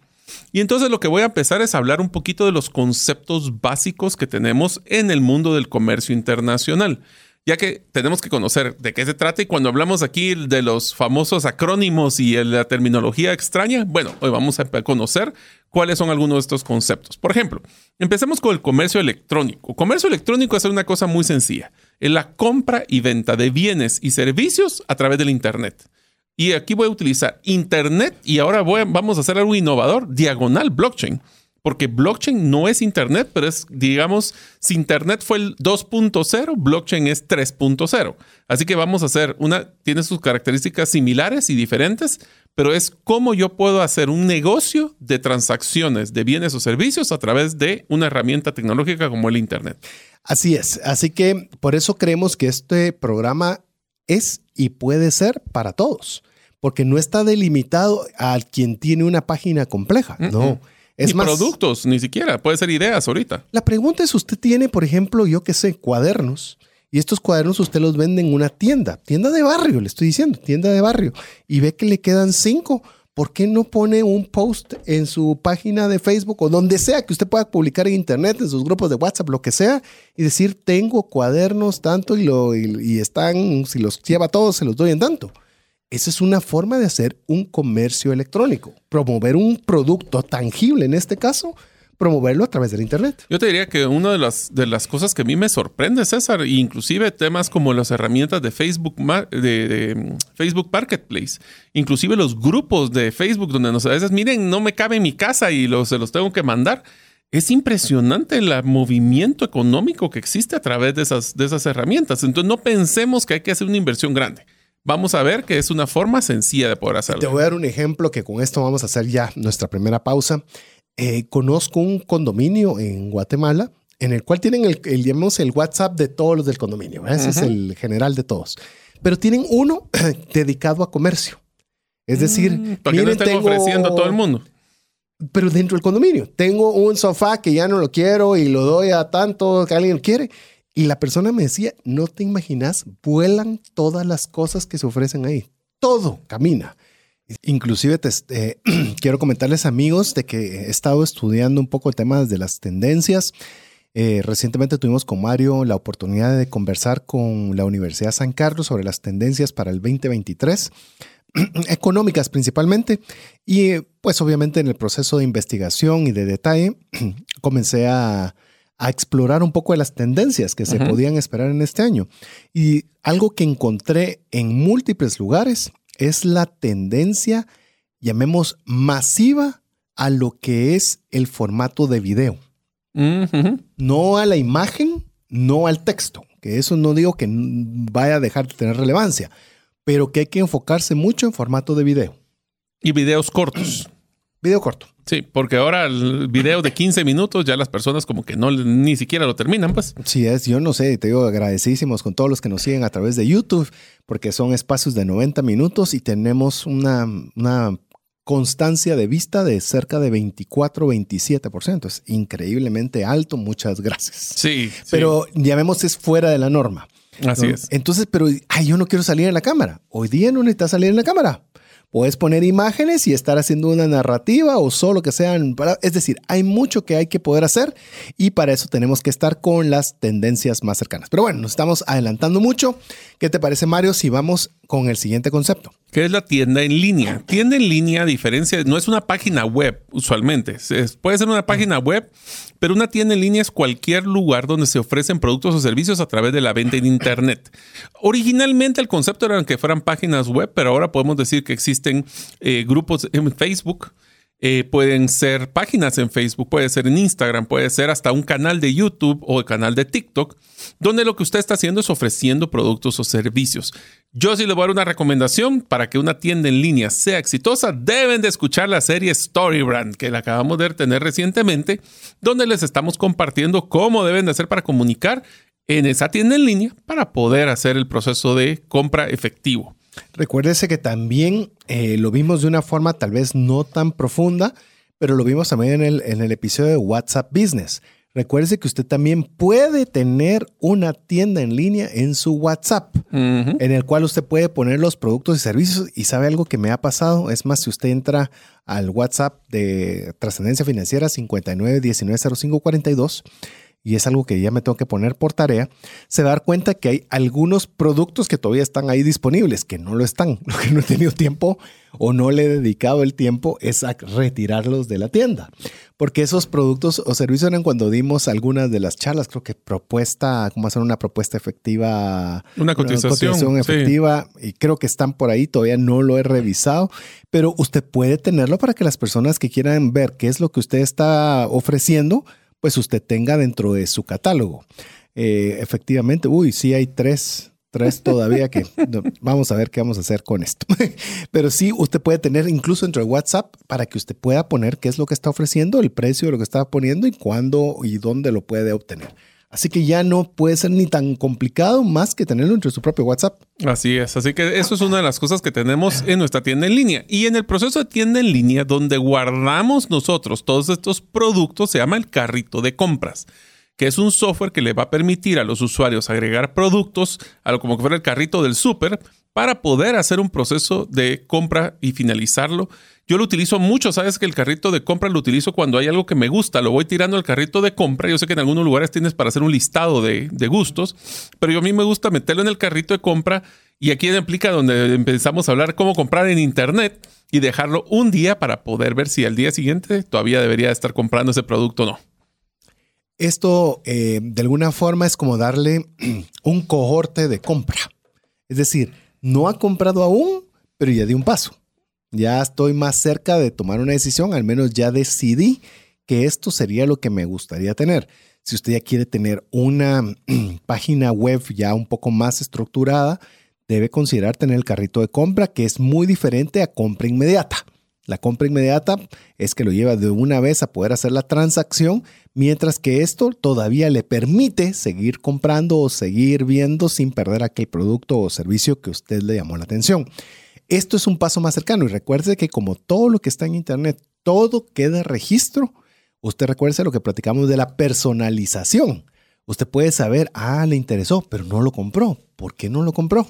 Y entonces lo que voy a empezar es hablar un poquito de los conceptos básicos que tenemos en el mundo del comercio internacional ya que tenemos que conocer de qué se trata y cuando hablamos aquí de los famosos acrónimos y la terminología extraña, bueno, hoy vamos a conocer cuáles son algunos de estos conceptos. Por ejemplo, empecemos con el comercio electrónico. Comercio electrónico es una cosa muy sencilla es la compra y venta de bienes y servicios a través del Internet. Y aquí voy a utilizar Internet y ahora vamos a hacer algo innovador, diagonal blockchain. Porque blockchain no es Internet, pero es, digamos, si Internet fue el 2.0, blockchain es 3.0. Así que vamos a hacer una, tiene sus características similares y diferentes, pero es cómo yo puedo hacer un negocio de transacciones de bienes o servicios a través de una herramienta tecnológica como el Internet. Así es. Así que por eso creemos que este programa es y puede ser para todos, porque no está delimitado a quien tiene una página compleja. No. Es ni productos, ni siquiera. Puede ser ideas ahorita. La pregunta es, usted tiene, por ejemplo, yo qué sé, cuadernos. Y estos cuadernos usted los vende en una tienda, tienda de barrio, le estoy diciendo, tienda de barrio. Y ve que le quedan cinco ¿por qué no pone un post en su página de Facebook o donde sea que usted pueda publicar en Internet, en sus grupos de WhatsApp, lo que sea, y decir, tengo cuadernos tanto y, lo, y, están, si los lleva todos, se los doy en tanto? Esa es una forma de hacer un comercio electrónico, promover un producto tangible en este caso promoverlo a través del Internet. Yo te diría que una de las, de las cosas que a mí me sorprende, César, inclusive temas como las herramientas de Facebook, de, mm, Facebook Marketplace, inclusive los grupos de Facebook donde nos a veces, miren, no me cabe en mi casa y los, se los tengo que mandar. Es impresionante el movimiento económico que existe a través de esas, de esas herramientas. Entonces no pensemos que hay que hacer una inversión grande. Vamos a ver que es una forma sencilla de poder hacerlo. Te voy a dar un ejemplo que con esto vamos a hacer ya nuestra primera pausa. Eh, conozco un condominio en Guatemala en el cual tienen el, el, el WhatsApp de todos los del condominio. Ese es el general de todos. Pero tienen uno dedicado a comercio. Es decir, mm, ¿para qué están ofreciendo a todo el mundo? Pero dentro del condominio. Tengo un sofá que ya no lo quiero y lo doy a tanto que alguien quiere. Y la persona me decía, no te imaginas, vuelan todas las cosas que se ofrecen ahí. Todo camina. Inclusive te, eh, quiero comentarles amigos de que he estado estudiando un poco el tema de las tendencias. Eh, recientemente tuvimos con Mario la oportunidad de conversar con la Universidad San Carlos sobre las tendencias para el 2023, económicas principalmente. Y pues obviamente en el proceso de investigación y de detalle comencé a, explorar un poco de las tendencias que se podían esperar en este año. Y algo que encontré en múltiples lugares es la tendencia, llamemos, masiva a lo que es el formato de video. No a la imagen, no al texto, que eso no digo que vaya a dejar de tener relevancia, pero que hay que enfocarse mucho en formato de video. Y videos cortos. Video corto. Sí, porque ahora el video de 15 minutos ya las personas como que no ni siquiera lo terminan, pues. Sí, es, yo no sé, te digo agradecidísimos con todos los que nos siguen a través de YouTube, porque son espacios de 90 minutos y tenemos una, una constancia de vista de cerca de 24, 27%. Es increíblemente alto, muchas gracias. Sí. Pero ya vemos es fuera de la norma. Así es. Entonces, pero, ay, yo no quiero salir en la cámara. Hoy día no necesitas salir en la cámara. Puedes poner imágenes y estar haciendo una narrativa o solo que sean... Es decir, hay mucho que hay que poder hacer y para eso tenemos que estar con las tendencias más cercanas. Pero bueno, nos estamos adelantando mucho. ¿Qué te parece, Mario, si vamos con el siguiente concepto? ¿Qué es la tienda en línea? Tienda en línea, a diferencia, no es una página web usualmente. puede ser una página web, pero una tienda en línea es cualquier lugar donde se ofrecen productos o servicios a través de la venta en Internet. Originalmente el concepto era que fueran páginas web, pero ahora podemos decir que existen eh, grupos en Facebook eh, pueden ser páginas en Facebook, puede ser en Instagram, puede ser hasta un canal de YouTube o el canal de TikTok, donde lo que usted está haciendo es ofreciendo productos o servicios. Yo sí le voy a dar una recomendación para que una tienda en línea sea exitosa, deben de escuchar la serie Storybrand que la acabamos de tener recientemente, donde les estamos compartiendo cómo deben de hacer para comunicar en esa tienda en línea para poder hacer el proceso de compra efectivo. Recuérdese que también eh, lo vimos de una forma tal vez no tan profunda, pero lo vimos también en el, en el episodio de WhatsApp Business. Recuerde que usted también puede tener una tienda en línea en su WhatsApp, en el cual usted puede poner los productos y servicios. Y sabe algo que me ha pasado, es más, si usted entra al WhatsApp de Trascendencia Financiera 59190542, y es algo que ya me tengo que poner por tarea, se dar cuenta que hay algunos productos que todavía están ahí disponibles, que no lo están. Lo que no he tenido tiempo o no le he dedicado el tiempo es a retirarlos de la tienda. Porque esos productos o servicios eran cuando dimos algunas de las charlas, creo que propuesta, cómo hacer una propuesta efectiva. Una cotización, efectiva. Y creo que están por ahí, todavía no lo he revisado, pero usted puede tenerlo para que las personas que quieran ver qué es lo que usted está ofreciendo, pues usted tenga dentro de su catálogo. Eh, efectivamente, uy, sí hay tres, tres todavía que vamos a ver qué vamos a hacer con esto. Pero sí, usted puede tener incluso dentro de WhatsApp para que usted pueda poner qué es lo que está ofreciendo, el precio de lo que está poniendo y cuándo y dónde lo puede obtener. Así que ya no puede ser ni tan complicado más que tenerlo entre su propio WhatsApp. Así es, así que eso es una de las cosas que tenemos en nuestra tienda en línea. Y en el proceso de tienda en línea, donde guardamos nosotros todos estos productos, se llama el carrito de compras que es un software que le va a permitir a los usuarios agregar productos, a lo como que fuera el carrito del súper, para poder hacer un proceso de compra y finalizarlo. Yo lo utilizo mucho, sabes que el carrito de compra lo utilizo cuando hay algo que me gusta, lo voy tirando al carrito de compra. Yo sé que en algunos lugares tienes para hacer un listado de, gustos, pero yo a mí me gusta meterlo en el carrito de compra y aquí implica donde empezamos a hablar cómo comprar en internet y dejarlo un día para poder ver si al día siguiente todavía debería estar comprando ese producto o no. Esto eh, de alguna forma es como darle un cohorte de compra. Es decir, no ha comprado aún, pero ya di un paso. Ya estoy más cerca de tomar una decisión, al menos ya decidí que esto sería lo que me gustaría tener. Si usted ya quiere tener una página web ya un poco más estructurada, debe considerar tener el carrito de compra, que es muy diferente a compra inmediata. La compra inmediata es que lo lleva de una vez a poder hacer la transacción, mientras que esto todavía le permite seguir comprando o seguir viendo sin perder aquel producto o servicio que usted le llamó la atención. Esto es un paso más cercano y recuerde que como todo lo que está en Internet, todo queda registro. Usted recuerde lo que platicamos de la personalización. Usted puede saber, ah, le interesó, pero no lo compró. ¿Por qué no lo compró?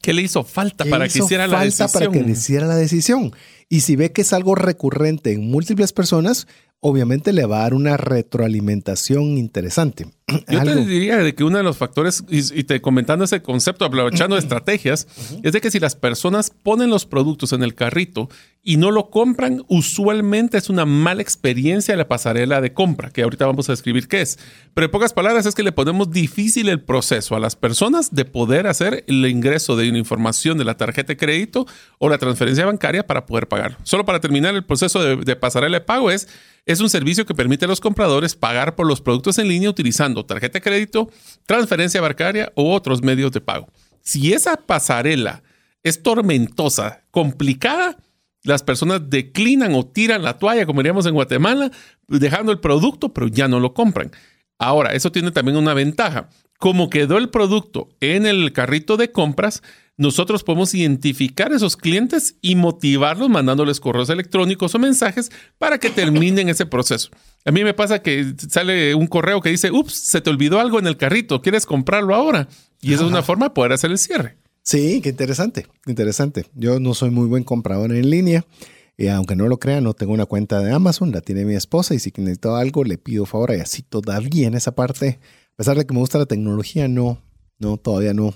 ¿Qué le hizo falta para que hiciera la decisión? para que hiciera la decisión. Y si ve que es algo recurrente en múltiples personas, obviamente le va a dar una retroalimentación interesante. Yo te diría de que uno de los factores, y, te comentando ese concepto, aprovechando estrategias, es de que si las personas ponen los productos en el carrito y no lo compran, usualmente es una mala experiencia la pasarela de compra, que ahorita vamos a describir qué es. Pero en pocas palabras es que le ponemos difícil el proceso a las personas de poder hacer el ingreso de una información de la tarjeta de crédito o la transferencia bancaria para poder pagar. Solo para terminar el proceso de, de pasarela de pago es es un servicio que permite a los compradores pagar por los productos en línea utilizando tarjeta de crédito, transferencia bancaria u otros medios de pago. Si esa pasarela es tormentosa, complicada, las personas declinan o tiran la toalla, como diríamos en Guatemala, dejando el producto, pero ya no lo compran. Ahora, eso tiene también una ventaja. Como quedó el producto en el carrito de compras, nosotros podemos identificar a esos clientes y motivarlos mandándoles correos electrónicos o mensajes para que terminen ese proceso. A mí me pasa que sale un correo que dice, ups, se te olvidó algo en el carrito, ¿quieres comprarlo ahora? Y esa es una forma de poder hacer el cierre. Sí, qué interesante, interesante. Yo no soy muy buen comprador en línea. Y aunque no lo crean, no tengo una cuenta de Amazon, la tiene mi esposa y si necesito algo le pido favor y así todavía en esa parte, pesar de que me gusta la tecnología, no, no, todavía no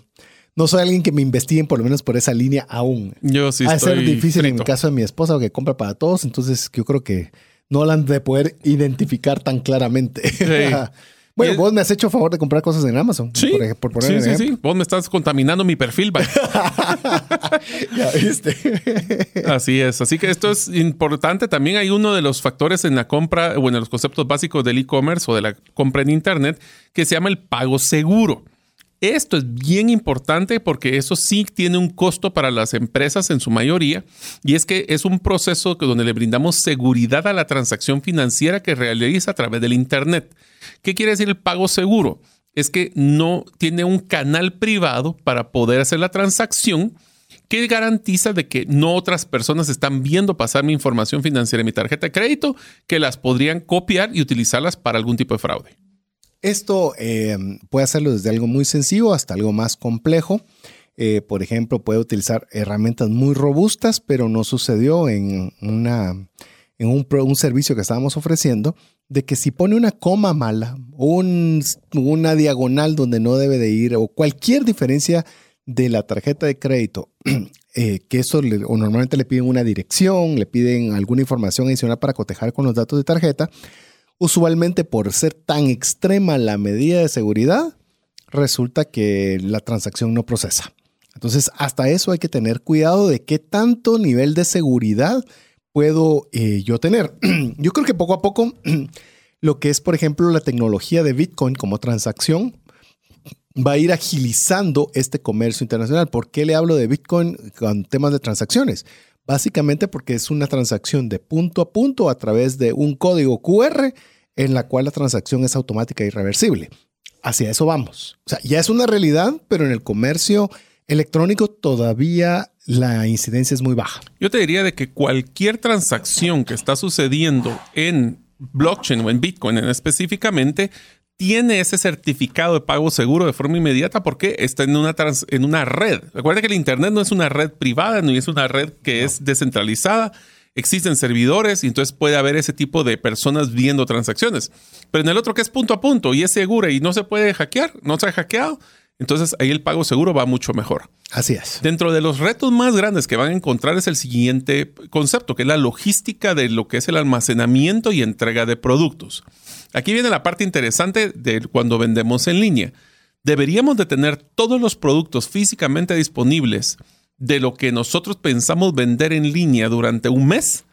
no soy alguien que me investiguen por lo menos por esa línea aún. Yo sí Va a ser difícil en mi caso de mi esposa, que compra para todos, entonces yo creo que no la han de poder identificar tan claramente. bueno, vos me has hecho favor de comprar cosas en Amazon. Sí, por, poner sí, sí, sí. Vos me estás contaminando mi perfil. ya viste. Así es. Así que esto es importante. También hay uno de los factores en la compra, bueno, los conceptos básicos del e-commerce o de la compra en Internet que se llama el pago seguro. Esto es bien importante porque eso sí tiene un costo para las empresas en su mayoría y es que es un proceso donde le brindamos seguridad a la transacción financiera que realiza a través del Internet. ¿Qué quiere decir el pago seguro? Es que no tiene un canal privado para poder hacer la transacción que garantiza de que no otras personas están viendo pasar mi información financiera en mi tarjeta de crédito que las podrían copiar y utilizarlas para algún tipo de fraude. Esto eh, puede hacerlo desde algo muy sencillo hasta algo más complejo. Eh, por ejemplo, puede utilizar herramientas muy robustas, pero no sucedió en, una, en un, servicio que estábamos ofreciendo, de que si pone una coma mala, un, una diagonal donde no debe de ir, o cualquier diferencia de la tarjeta de crédito, eh, que eso o normalmente le piden una dirección, le piden alguna información adicional para cotejar con los datos de tarjeta, Usualmente por ser tan extrema la medida de seguridad, resulta que la transacción no procesa. Entonces, hasta eso hay que tener cuidado de qué tanto nivel de seguridad puedo eh, yo tener. yo creo que poco a poco lo que es, por ejemplo, la tecnología de Bitcoin como transacción va a ir agilizando este comercio internacional. ¿Por qué le hablo de Bitcoin con temas de transacciones? Básicamente porque es una transacción de punto a punto a través de un código QR en la cual la transacción es automática y reversible. Hacia eso vamos. O sea, ya es una realidad, pero en el comercio electrónico todavía la incidencia es muy baja. Yo te diría de que cualquier transacción que está sucediendo en blockchain o en Bitcoin específicamente tiene ese certificado de pago seguro de forma inmediata porque está en una, en una red. Recuerda que el Internet no es una red privada, ni es una red que es descentralizada. Existen servidores y entonces puede haber ese tipo de personas viendo transacciones. Pero en el otro que es punto a punto y es segura y no se puede hackear, no se ha hackeado, entonces ahí el pago seguro va mucho mejor. Así es. Dentro de los retos más grandes que van a encontrar es el siguiente concepto, que es la logística de lo que es el almacenamiento y entrega de productos. Aquí viene la parte interesante de cuando vendemos en línea. Deberíamos de tener todos los productos físicamente disponibles de lo que nosotros pensamos vender en línea durante un mes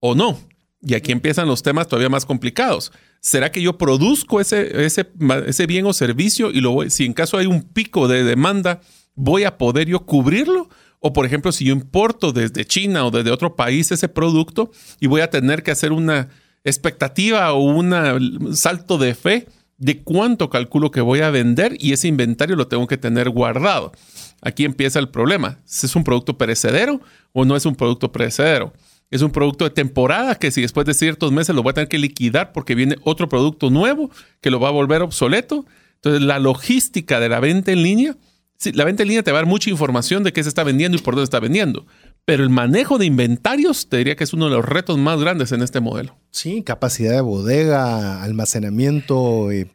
o no. Y aquí empiezan los temas todavía más complicados. ¿Será que yo produzco ese, ese, bien o servicio y lo si en caso hay un pico de demanda, voy a poder yo cubrirlo? O por ejemplo, si yo importo desde China o desde otro país ese producto y voy a tener que hacer una expectativa o un salto de fe de cuánto calculo que voy a vender y ese inventario lo tengo que tener guardado. Aquí empieza el problema. ¿Es un producto perecedero o no es un producto perecedero? es un producto de temporada que si después de ciertos meses lo voy a tener que liquidar porque viene otro producto nuevo que lo va a volver obsoleto. Entonces, la logística de la venta en línea, la venta en línea te va a dar mucha información de qué se está vendiendo y por dónde está vendiendo. Pero el manejo de inventarios te diría que es uno de los retos más grandes en este modelo. Sí, capacidad de bodega, almacenamiento. Eh,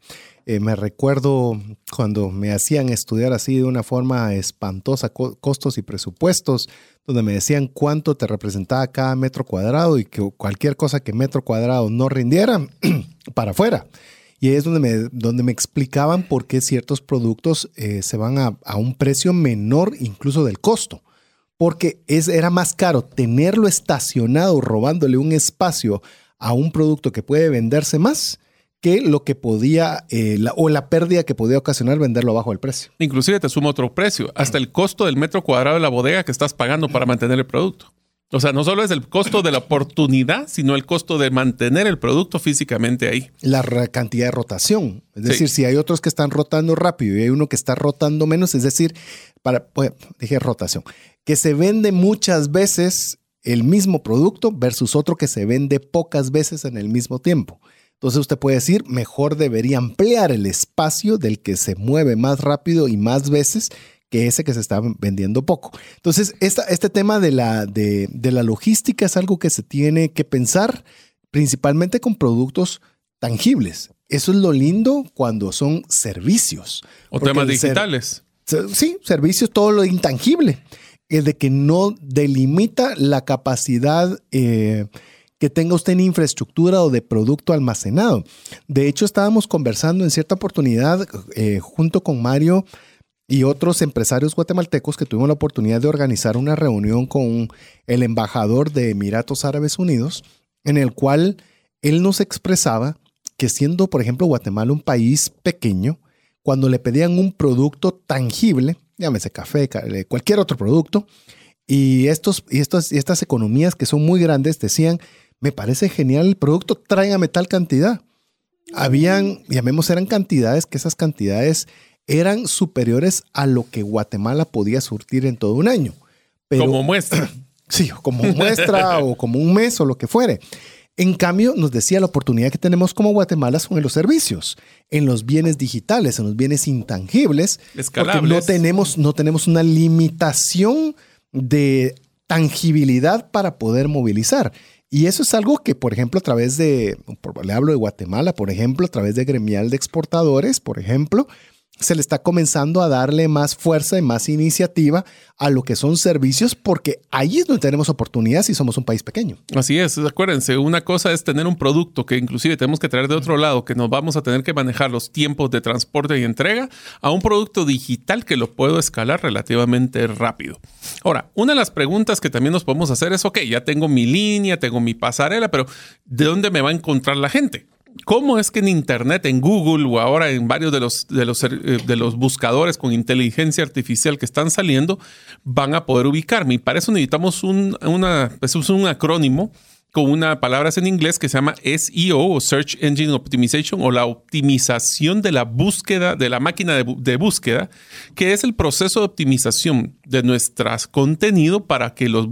eh, me recuerdo cuando me hacían estudiar así de una forma espantosa costos y presupuestos donde me decían cuánto te representaba cada metro cuadrado y que cualquier cosa que metro cuadrado no rindiera, para afuera. Y ahí es donde me, donde me explicaban por qué ciertos productos eh, se van a, un precio menor incluso del costo. Porque es, era más caro tenerlo estacionado robándole un espacio a un producto que puede venderse más que lo que podía, eh, o la pérdida que podía ocasionar venderlo bajo el precio. Inclusive te sumo otro precio, hasta el costo del metro cuadrado de la bodega que estás pagando para mantener el producto. O sea, no solo es el costo de la oportunidad, sino el costo de mantener el producto físicamente ahí. La cantidad de rotación. Es decir, si hay otros que están rotando rápido y hay uno que está rotando menos, es decir, para, pues, dije rotación, que se vende muchas veces el mismo producto versus otro que se vende pocas veces en el mismo tiempo. Entonces usted puede decir, mejor debería ampliar el espacio del que se mueve más rápido y más veces que ese que se está vendiendo poco. Entonces, este tema de la, de, la logística es algo que se tiene que pensar principalmente con productos tangibles. Eso es lo lindo cuando son servicios. O temas digitales. sí, servicios, todo lo intangible. Es de que no delimita la capacidad eh, que tenga usted en infraestructura o de producto almacenado. De hecho, estábamos conversando en cierta oportunidad eh, junto con Mario y otros empresarios guatemaltecos que tuvimos la oportunidad de organizar una reunión con el embajador de Emiratos Árabes Unidos, en el cual él nos expresaba que siendo, por ejemplo, Guatemala un país pequeño, cuando le pedían un producto tangible, llámese café, cualquier otro producto, y, estos, y, estos, y estas economías que son muy grandes decían, me parece genial el producto, tráigame tal cantidad. Habían, llamemos, eran cantidades que esas cantidades eran superiores a lo que Guatemala podía surtir en todo un año. como muestra. Sí, como muestra o como un mes o lo que fuere. En cambio, nos decía la oportunidad que tenemos como Guatemala son en los servicios, en los bienes digitales, en los bienes intangibles. Escalables. Porque no tenemos, no tenemos una limitación de tangibilidad para poder movilizar. Y eso es algo que, por ejemplo, a través de, le hablo de Guatemala, por ejemplo, a través de gremial de exportadores, por ejemplo, se le está comenzando a darle más fuerza y más iniciativa a lo que son servicios, porque ahí es donde tenemos oportunidades y somos un país pequeño. Así es, acuérdense, una cosa es tener un producto que inclusive tenemos que traer de otro lado, que nos vamos a tener que manejar los tiempos de transporte y entrega, a un producto digital que lo puedo escalar relativamente rápido. Ahora, una de las preguntas que también nos podemos hacer es, ok, ya tengo mi línea, tengo mi pasarela, pero ¿de dónde me va a encontrar la gente? ¿Cómo es que en Internet, en Google o ahora en varios de los, de los, eh, de los buscadores con inteligencia artificial que están saliendo van a poder ubicarme? Y para eso necesitamos un, una, pues, un acrónimo con una palabra en inglés que se llama SEO o Search Engine Optimization o la optimización de la búsqueda, de la máquina de, búsqueda, que es el proceso de optimización de nuestro contenido para que los,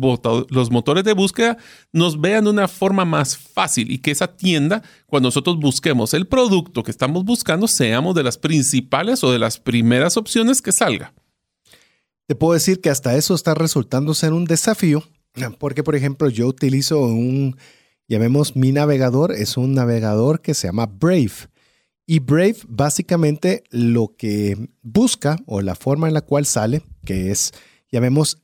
los motores de búsqueda nos vean de una forma más fácil y que esa tienda, cuando nosotros busquemos el producto que estamos buscando, seamos de las principales o de las primeras opciones que salga. Te puedo decir que hasta eso está resultando ser un desafío porque, por ejemplo, yo utilizo un, llamemos mi navegador, es un navegador que se llama Brave. Y Brave básicamente lo que busca o la forma en la cual sale, que es, llamemos,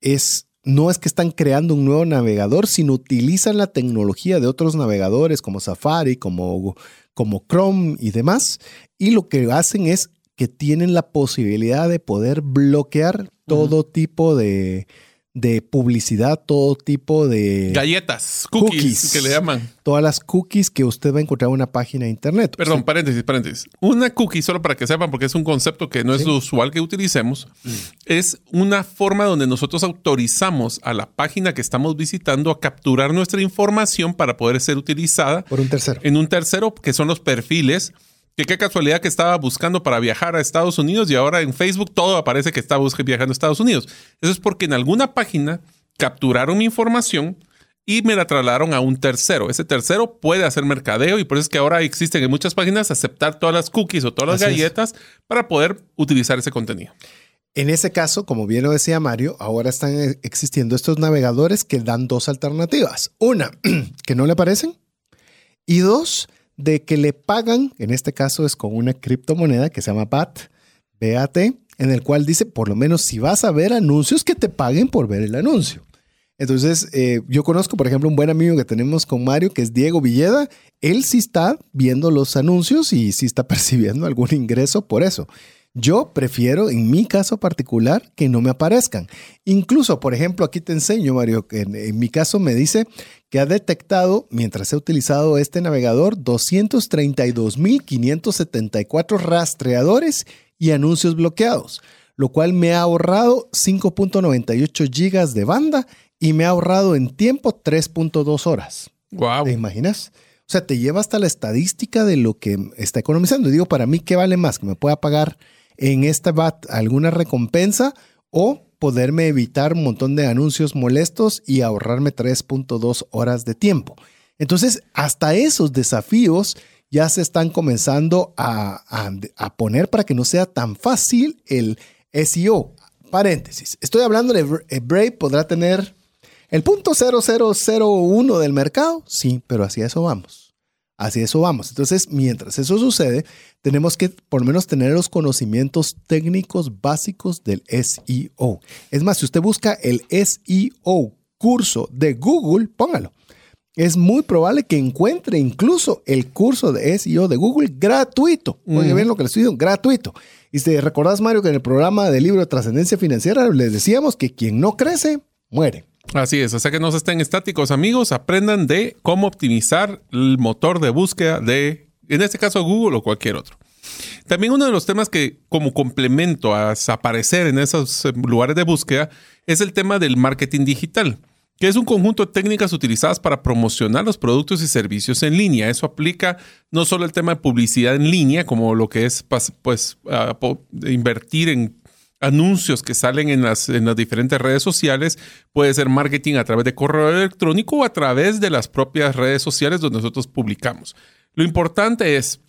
es, no es que están creando un nuevo navegador, sino utilizan la tecnología de otros navegadores como Safari, como, como Chrome y demás. Y lo que hacen es que tienen la posibilidad de poder bloquear todo tipo de, de publicidad, todo tipo de... Galletas, cookies, que le llaman. Todas las cookies que usted va a encontrar en una página de internet. Perdón, paréntesis, paréntesis. Una cookie, solo para que sepan, porque es un concepto que no es usual que utilicemos, mm. es una forma donde nosotros autorizamos a la página que estamos visitando a capturar nuestra información para poder ser utilizada. Por un tercero. En un tercero, que son los perfiles que qué casualidad que estaba buscando para viajar a Estados Unidos y ahora en Facebook todo aparece que está viajando a Estados Unidos. Eso es porque en alguna página capturaron mi información y me la trasladaron a un tercero. Ese tercero puede hacer mercadeo y por eso es que ahora existen en muchas páginas aceptar todas las cookies o todas las galletas para poder utilizar ese contenido. En ese caso, como bien lo decía Mario, ahora están existiendo estos navegadores que dan dos alternativas. Una, que no le aparecen. Y dos, de que le pagan, en este caso es con una criptomoneda que se llama BAT, BAT, en el cual dice, por lo menos si vas a ver anuncios, que te paguen por ver el anuncio. Entonces, eh, yo conozco, por ejemplo, un buen amigo que tenemos con Mario, que es Diego Villeda. Él sí está viendo los anuncios y sí está percibiendo algún ingreso por eso. Yo prefiero, en mi caso particular, que no me aparezcan. Incluso, por ejemplo, aquí te enseño, Mario, que en, mi caso me dice que ha detectado, mientras he utilizado este navegador, 232.574 rastreadores y anuncios bloqueados, lo cual me ha ahorrado 5.98 gigas de banda y me ha ahorrado en tiempo 3.2 horas. Wow. ¿Te imaginas? O sea, te lleva hasta la estadística de lo que está economizando. Y digo, para mí, ¿qué vale más? Que me pueda pagar en esta BAT alguna recompensa o poderme evitar un montón de anuncios molestos y ahorrarme 3.2 horas de tiempo. Entonces, hasta esos desafíos ya se están comenzando a, a, poner para que no sea tan fácil el SEO. Paréntesis, estoy hablando de Brave, podrá tener el punto 0001 del mercado, sí, pero hacia eso vamos. Así eso vamos. Entonces, mientras eso sucede, tenemos que por lo menos tener los conocimientos técnicos básicos del SEO. Es más, si usted busca el SEO curso de Google, póngalo. Es muy probable que encuentre incluso el curso de SEO de Google gratuito. Oye, bien lo que le estoy diciendo, gratuito. Y si recordás, Mario, que en el programa del libro de Trascendencia Financiera les decíamos que quien no crece, muere. Así es, sea que no se estén estáticos amigos, aprendan de cómo optimizar el motor de búsqueda de, en este caso Google o cualquier otro. También uno de los temas que como complemento a aparecer en esos eh, lugares de búsqueda es el tema del marketing digital, que es un conjunto de técnicas utilizadas para promocionar los productos y servicios en línea. Eso aplica no solo el tema de publicidad en línea, como lo que es pues ah, invertir en anuncios que salen en las, en las diferentes redes sociales. Puede ser marketing a través de correo electrónico o a través de las propias redes sociales donde nosotros publicamos. Lo importante es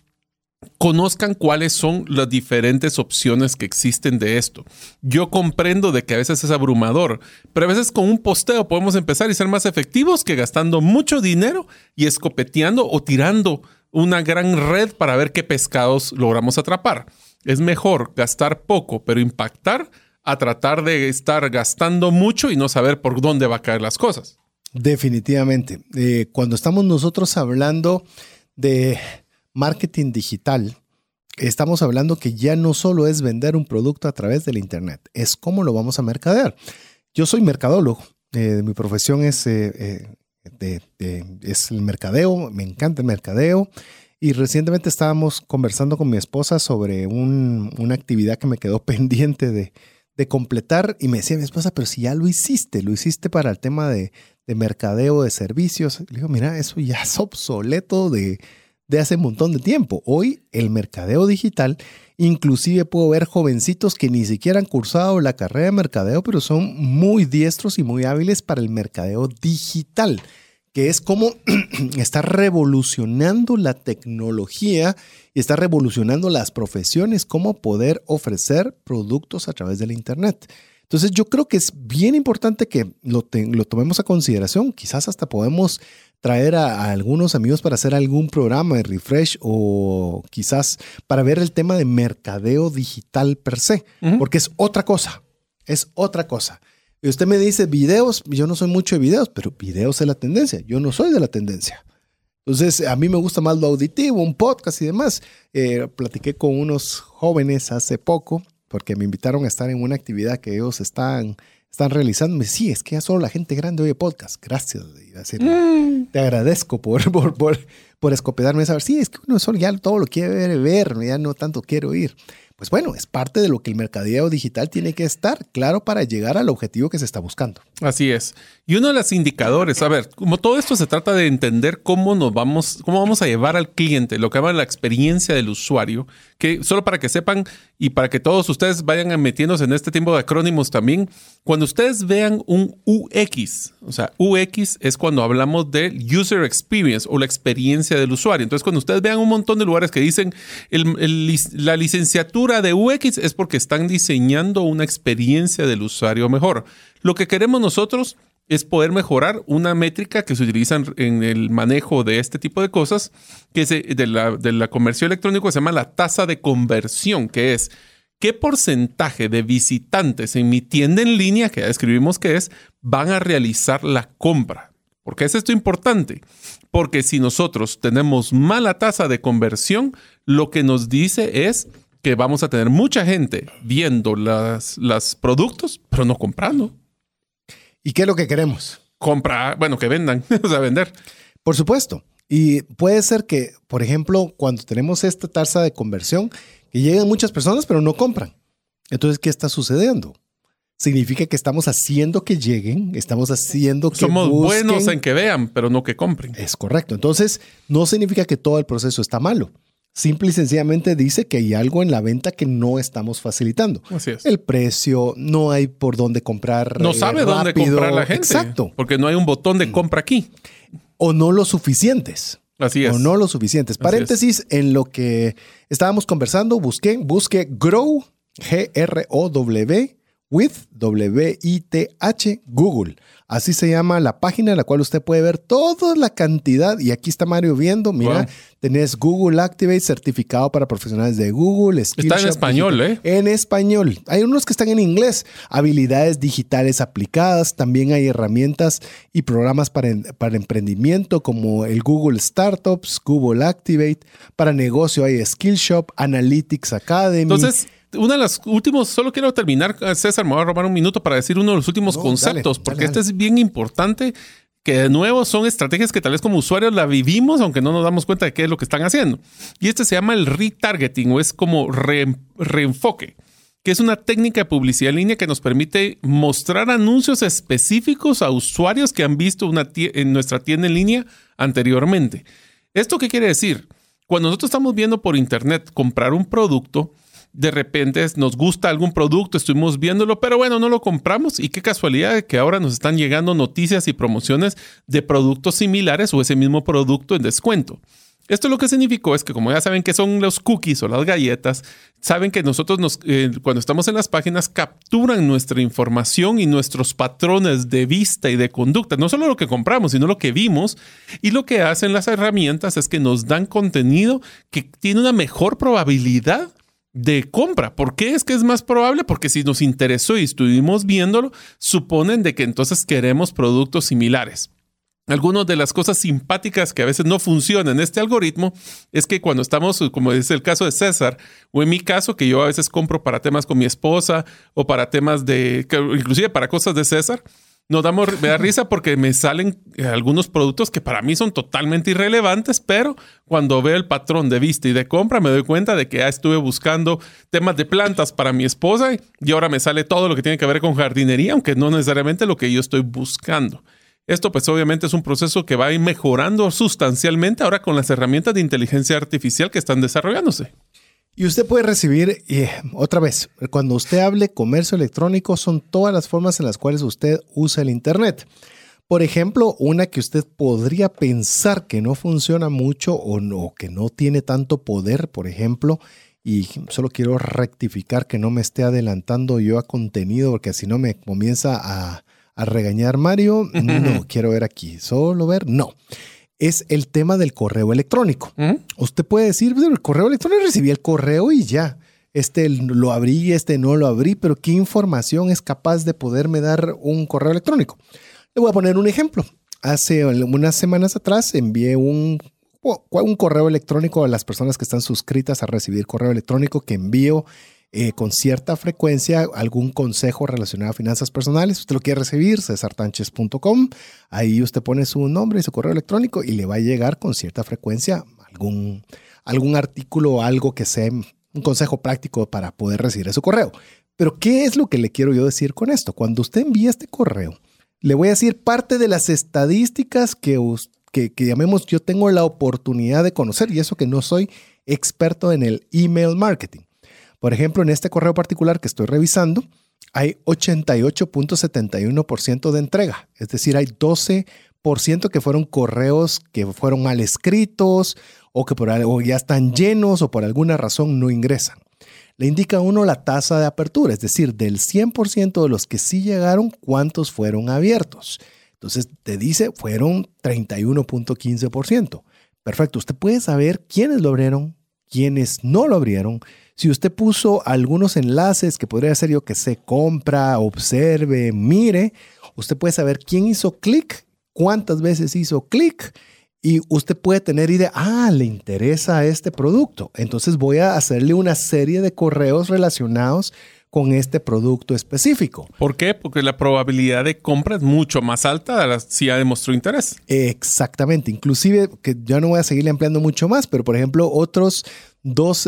conozcan cuáles son las diferentes opciones que existen de esto. Yo comprendo de que a veces es abrumador, pero a veces con un posteo podemos empezar y ser más efectivos que gastando mucho dinero y escopeteando o tirando una gran red para ver qué pescados logramos atrapar. Es mejor gastar poco, pero impactar, a tratar de estar gastando mucho y no saber por dónde va a caer las cosas. Definitivamente. Eh, cuando estamos nosotros hablando de marketing digital, estamos hablando que ya no solo es vender un producto a través del Internet, es cómo lo vamos a mercadear. Yo soy mercadólogo, eh, mi profesión es, eh, es el mercadeo, me encanta el mercadeo y recientemente estábamos conversando con mi esposa sobre una actividad que me quedó pendiente de, completar y me decía mi esposa, pero si ya lo hiciste, lo hiciste para el tema de, de mercadeo de servicios. Le digo, mira, eso ya es obsoleto de hace un montón de tiempo. Hoy el mercadeo digital, inclusive puedo ver jovencitos que ni siquiera han cursado la carrera de mercadeo, pero son muy diestros y muy hábiles para el mercadeo digital que es como está revolucionando la tecnología y está revolucionando las profesiones, cómo poder ofrecer productos a través del Internet. Entonces yo creo que es bien importante que lo, lo tomemos a consideración. Quizás hasta podemos traer a, algunos amigos para hacer algún programa de refresh o quizás para ver el tema de mercadeo digital per se, porque es otra cosa, es otra cosa. Y usted me dice videos, yo no soy mucho de videos, pero videos es la tendencia, yo no soy de la tendencia. Entonces, a mí me gusta más lo auditivo, un podcast y demás. Eh, platiqué con unos jóvenes hace poco porque me invitaron a estar en una actividad que ellos están, están realizando. Me sí, es que ya solo la gente grande oye podcast. Gracias. Mm. Te agradezco por, por, por, por escopedarme esa. Sí, es que uno solo ya todo lo quiere ver, ya no tanto quiero oír pues bueno, es parte de lo que el mercadeo digital tiene que estar claro para llegar al objetivo que se está buscando. Así es. Y uno de los indicadores, a ver, como todo esto se trata de entender cómo nos vamos, cómo vamos a llevar al cliente, lo que llaman la experiencia del usuario, que solo para que sepan y para que todos ustedes vayan metiéndose en este tiempo de acrónimos también, cuando ustedes vean un UX, o sea, UX es cuando hablamos de User Experience o la experiencia del usuario. Entonces, cuando ustedes vean un montón de lugares que dicen la licenciatura de UX es porque están diseñando una experiencia del usuario mejor. Lo que queremos nosotros es poder mejorar una métrica que se utiliza en el manejo de este tipo de cosas, que es de la, de la comercio electrónico, se llama la tasa de conversión, que es ¿Qué porcentaje de visitantes en mi tienda en línea, que ya describimos que es, van a realizar la compra? ¿Por qué es esto importante? Porque si nosotros tenemos mala tasa de conversión, lo que nos dice es que vamos a tener mucha gente viendo los las productos, pero no comprando. ¿Y qué es lo que queremos? Comprar, bueno, que vendan, o sea, vender. Por supuesto. Y puede ser que, por ejemplo, cuando tenemos esta tasa de conversión, que llegan muchas personas, pero no compran. Entonces, ¿qué está sucediendo? Significa que estamos haciendo que lleguen, estamos haciendo que Somos buenos en que vean, pero no que compren. Es correcto. Entonces, no significa que todo el proceso está malo. Simple y sencillamente dice que hay algo en la venta que no estamos facilitando. Así es. El precio, no hay por dónde comprar. No sabe dónde comprar la gente. Exacto. Porque no hay un botón de compra aquí. O no lo suficientes. Así es. O no lo suficientes. Paréntesis, en lo que estábamos conversando, busqué, busque Grow, G-R-O-W, with, W-I-T-H, Google. Así se llama la página en la cual usted puede ver toda la cantidad. Y aquí está Mario viendo. Mira, tenés Google Activate certificado para profesionales de Google. está en español, ¿eh? En español. Hay unos que están en inglés. Habilidades digitales aplicadas. También hay herramientas y programas para, para emprendimiento como el Google Startups, Google Activate. Para negocio hay Skillshop, Analytics Academy. Entonces, una de las últimos, solo quiero terminar, César, me voy a robar un minuto para decir uno de los últimos conceptos, porque este es bien importante, que de nuevo son estrategias que tal vez como usuarios la vivimos, aunque no nos damos cuenta de qué es lo que están haciendo. Y este se llama el retargeting o es como reenfoque que es una técnica de publicidad en línea que nos permite mostrar anuncios específicos a usuarios que han visto una en nuestra tienda en línea anteriormente. ¿Esto qué quiere decir? Cuando nosotros estamos viendo por internet comprar un producto, de repente nos gusta algún producto, estuvimos viéndolo, pero bueno, no lo compramos y qué casualidad que ahora nos están llegando noticias y promociones de productos similares o ese mismo producto en descuento. Esto lo que significó es que como ya saben que son los cookies o las galletas, saben que nosotros nos, eh, cuando estamos en las páginas capturan nuestra información y nuestros patrones de vista y de conducta, no solo lo que compramos, sino lo que vimos. Y lo que hacen las herramientas es que nos dan contenido que tiene una mejor probabilidad de compra. ¿Por qué es que es más probable? Porque si nos interesó y estuvimos viéndolo, suponen de que entonces queremos productos similares. Algunas de las cosas simpáticas que a veces no funcionan en este algoritmo es que cuando estamos, como es el caso de César, o en mi caso, que yo a veces compro para temas con mi esposa o para temas de, inclusive para cosas de César, nos damos, me da risa porque me salen eh, algunos productos que para mí son totalmente irrelevantes, pero cuando veo el patrón de vista y de compra me doy cuenta de que ya estuve buscando temas de plantas para mi esposa y ahora me sale todo lo que tiene que ver con jardinería, aunque no necesariamente lo que yo estoy buscando. Esto pues obviamente es un proceso que va a ir mejorando sustancialmente ahora con las herramientas de inteligencia artificial que están desarrollándose. Y usted puede recibir, eh, otra vez, cuando usted hable comercio electrónico, son todas las formas en las cuales usted usa el Internet. Por ejemplo, una que usted podría pensar que no funciona mucho o no, que no tiene tanto poder, por ejemplo, y solo quiero rectificar que no me esté adelantando yo a contenido, porque si no me comienza a, a regañar Mario. No, quiero ver aquí, solo ver, no es el tema del correo electrónico. Usted puede decir, el correo electrónico recibí el correo y ya. Este lo abrí, este no lo abrí, pero ¿qué información es capaz de poderme dar un correo electrónico? Le voy a poner un ejemplo. Hace unas semanas atrás envié un, un correo electrónico a las personas que están suscritas a recibir correo electrónico que envío eh, con cierta frecuencia algún consejo relacionado a finanzas personales. Usted lo quiere recibir, cesartanches.com. Ahí usted pone su nombre y su correo electrónico y le va a llegar con cierta frecuencia algún, algún artículo o algo que sea un consejo práctico para poder recibir su correo. Pero, ¿qué es lo que le quiero yo decir con esto? Cuando usted envía este correo, le voy a decir parte de las estadísticas que, que, que llamemos yo tengo la oportunidad de conocer y eso que no soy experto en el email marketing. Por ejemplo, en este correo particular que estoy revisando, hay 88.71% de entrega, es decir, hay 12% que fueron correos que fueron mal escritos o que por algo ya están llenos o por alguna razón no ingresan. Le indica a uno la tasa de apertura, es decir, del 100% de los que sí llegaron, cuántos fueron abiertos. Entonces te dice, fueron 31.15%. Perfecto, usted puede saber quiénes lo abrieron, quiénes no lo abrieron, si usted puso algunos enlaces que podría ser yo que se compra, observe, mire, usted puede saber quién hizo clic, cuántas veces hizo clic y usted puede tener idea, ah, le interesa este producto. Entonces voy a hacerle una serie de correos relacionados con este producto específico. ¿Por qué? Porque la probabilidad de compra es mucho más alta si ya demostró interés. Exactamente. Inclusive, que ya no voy a seguirle ampliando mucho más, pero por ejemplo, otros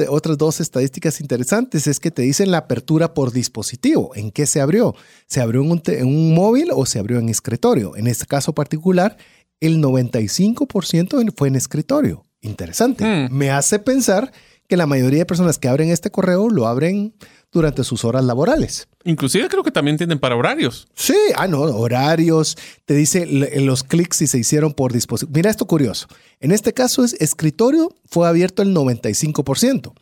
otras dos estadísticas interesantes es que te dicen la apertura por dispositivo. ¿En qué se abrió? ¿Se abrió en un, móvil o se abrió en escritorio? En este caso particular, el 95% fue en escritorio. Interesante. Hmm. Me hace pensar que la mayoría de personas que abren este correo lo abren durante sus horas laborales. Inclusive creo que también tienen para horarios. Sí, ah, no, horarios. Te dice los clics si se hicieron por dispositivo. Mira esto curioso. En este caso es escritorio fue abierto el 95%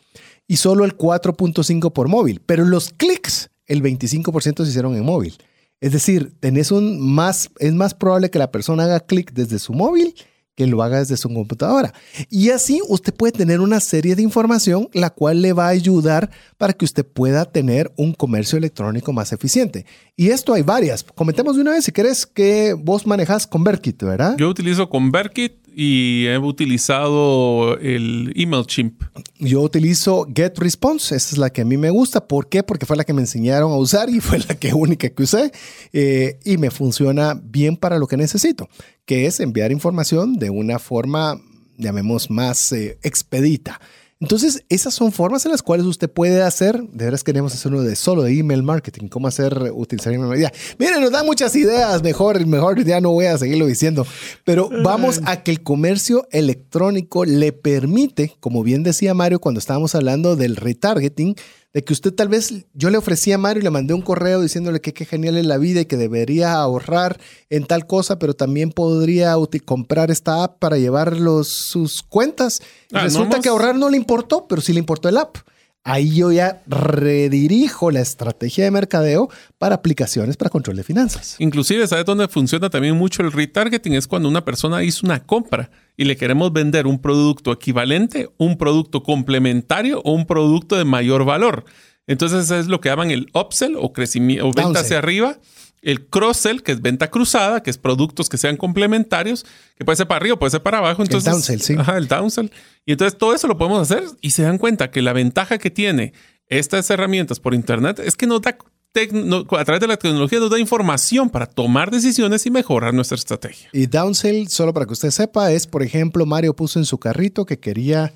y solo el 4.5 por móvil, pero los clics el 25% se hicieron en móvil. Es decir, tenés un más, es más probable que la persona haga clic desde su móvil que lo haga desde su computadora. Y así usted puede tener una serie de información la cual le va a ayudar para que usted pueda tener un comercio electrónico más eficiente. Y esto hay varias. Comentemos de una vez si querés que vos manejas ConvertKit, ¿verdad? Yo utilizo ConvertKit y he utilizado el email chimp. Yo utilizo GetResponse, esa es la que a mí me gusta. ¿Por qué? Porque fue la que me enseñaron a usar y fue la que única que usé eh, y me funciona bien para lo que necesito, que es enviar información de una forma, llamemos, más eh, expedita. Entonces, esas son formas en las cuales usted puede hacer, de veras queremos hacer uno de solo de email marketing, cómo hacer, utilizar email marketing. Miren, nos da muchas ideas, mejor, mejor ya no voy a seguirlo diciendo, pero vamos a que el comercio electrónico le permite, como bien decía Mario cuando estábamos hablando del retargeting, de que usted tal vez, yo le ofrecí a Mario y le mandé un correo diciéndole que qué genial es la vida y que debería ahorrar en tal cosa, pero también podría comprar esta app para llevar sus cuentas. Ah, resulta que ahorrar no le importó, pero sí le importó el app. Ahí yo ya redirijo la estrategia de mercadeo para aplicaciones para control de finanzas. Inclusive, ¿sabes dónde funciona también mucho el retargeting? Es cuando una persona hizo una compra y le queremos vender un producto equivalente, un producto complementario o un producto de mayor valor. Entonces es lo que llaman el upsell o crecimiento o venta hacia arriba el cross-sell, que es venta cruzada, que es productos que sean complementarios, que puede ser para arriba, puede ser para abajo. Entonces, el downsell, sí. Ajá, el downsell. Y entonces todo eso lo podemos hacer y se dan cuenta que la ventaja que tiene estas herramientas por Internet es que nos da a través de la tecnología nos da información para tomar decisiones y mejorar nuestra estrategia. Y downsell, solo para que usted sepa, es, por ejemplo, Mario puso en su carrito que quería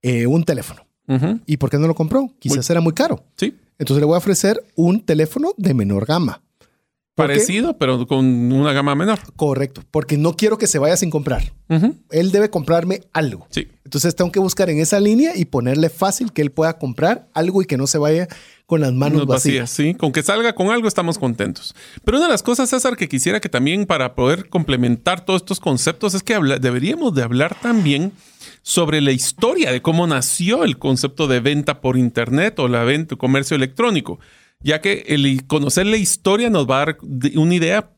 eh, un teléfono. ¿Y por qué no lo compró? Quizás era muy caro. Sí. Entonces le voy a ofrecer un teléfono de menor gama. Parecido, pero con una gama menor. Correcto, porque no quiero que se vaya sin comprar. Él debe comprarme algo. Sí. Entonces tengo que buscar en esa línea y ponerle fácil que él pueda comprar algo y que no se vaya con las manos vacías. vacías, sí. Con que salga con algo estamos contentos. Pero una de las cosas, César, que quisiera que también para poder complementar todos estos conceptos es que deberíamos de hablar también sobre la historia de cómo nació el concepto de venta por internet o la venta, comercio electrónico, ya que el conocer la historia nos va a dar una idea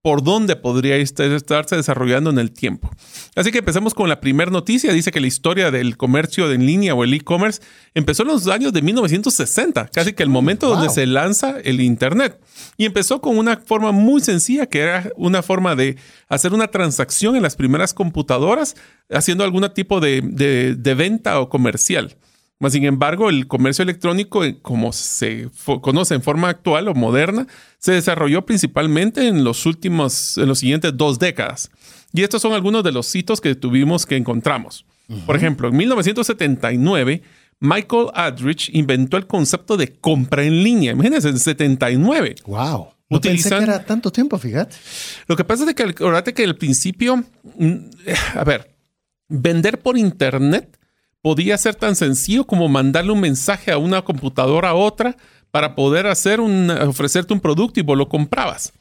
por dónde podría este- estarse desarrollando en el tiempo. Así que empecemos con la primera noticia. Dice que la historia del comercio en línea o el e-commerce empezó en los años de 1960, casi que el momento donde se lanza el Internet. Y empezó con una forma muy sencilla, que era una forma de hacer una transacción en las primeras computadoras, haciendo algún tipo de, de- de venta o comercial. Mas, sin embargo, el comercio electrónico, eh, como se conoce en forma actual o moderna, se desarrolló principalmente en los últimos, en los siguientes dos décadas. Y estos son algunos de los hitos que tuvimos que encontramos. Por ejemplo, en 1979, Michael Aldrich inventó el concepto de compra en línea. Imagínense, en 79. Wow. No pensé Utilizan- que era tanto tiempo, fíjate. Lo que pasa es que, acuérdate que al principio, mm, a ver, vender por internet podía ser tan sencillo como mandarle un mensaje a una computadora a otra para poder hacer un, ofrecerte un producto y vos lo comprabas.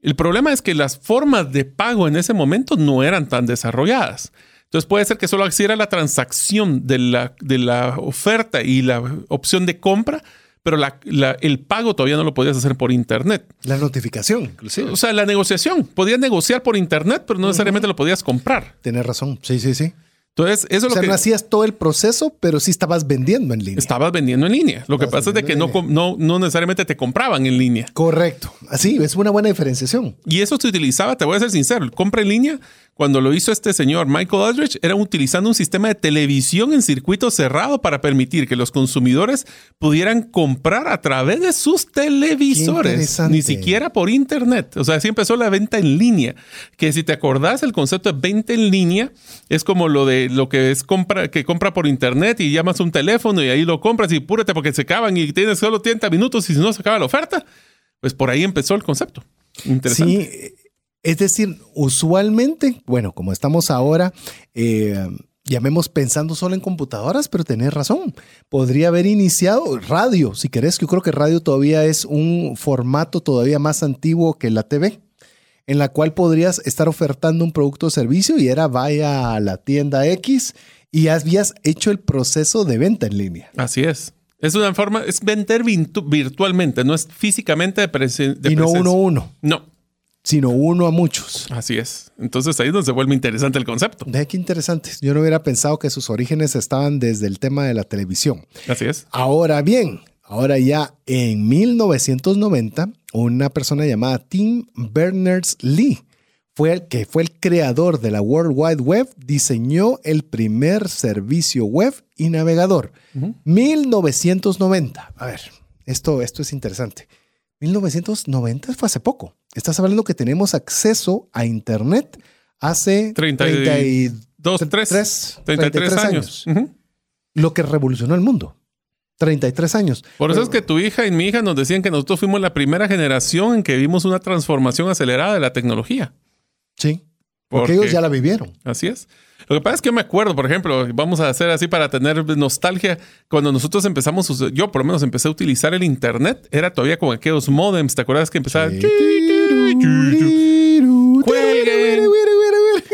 El problema es que las formas de pago en ese momento no eran tan desarrolladas. Entonces puede ser que solo hiciera la transacción de la, de la oferta y la opción de compra, pero la- la- el pago todavía no lo podías hacer por internet. La notificación, inclusive. O sea, la negociación. Podías negociar por internet, pero no necesariamente lo podías comprar. Tienes razón. Sí, sí, sí. Entonces, eso es lo que no hacías todo el proceso, pero sí estabas vendiendo en línea. estabas vendiendo en línea. Lo que pasa es de que no, no, no necesariamente te compraban en línea. Correcto. Así, es una buena diferenciación. Y eso se utilizaba, te voy a ser sincero, el compra en línea, cuando lo hizo este señor Michael Aldrich, era utilizando un sistema de televisión en circuito cerrado para permitir que los consumidores pudieran comprar a través de sus televisores, interesante. ni siquiera por internet. O sea, así empezó la venta en línea. Que si te acordás, el concepto de venta en línea es como lo de lo que es compra, que compra por internet y llamas un teléfono y ahí lo compras y púrate porque se acaban y tienes solo 30 minutos y si no se acaba la oferta. Pues por ahí empezó el concepto. Interesante. Sí, es decir, usualmente, bueno, como estamos ahora, eh, llamemos pensando solo en computadoras, pero tenés razón. Podría haber iniciado radio, si querés, que yo creo que radio todavía es un formato todavía más antiguo que la TV, en la cual podrías estar ofertando un producto o servicio y era vaya a la tienda X y habías hecho el proceso de venta en línea. Así es. Es una forma, es vender virtu- virtualmente, no es físicamente de, presen- de y no presencia. uno a uno, No, sino uno a muchos. así es. Entonces ahí es donde se vuelve interesante el concepto. Ve qué interesante. Yo no hubiera pensado que sus orígenes estaban desde el tema de la televisión. Así es. Ahora bien, ahora ya en 1990, una persona llamada Tim Berners-Lee fue el que fue el creador de la World Wide Web, diseñó el primer servicio web y navegador. 1990. A ver, esto, esto es interesante. 1990 fue hace poco. Estás hablando que tenemos acceso a Internet hace 30 y- 30 y- Dos, tres, 33, 33 años. Lo que revolucionó el mundo. 33 años. Por eso es que tu hija y mi hija nos decían que nosotros fuimos la primera generación en que vimos una transformación acelerada de la tecnología. Sí. Porque, Porque- ellos ya la vivieron. Así es. Lo que pasa es que yo me acuerdo, por ejemplo, vamos a hacer así para tener nostalgia. Cuando nosotros empezamos, yo por lo menos empecé a utilizar el internet, era todavía con aquellos modems. ¿Te acuerdas que empezaba? Cuelguen.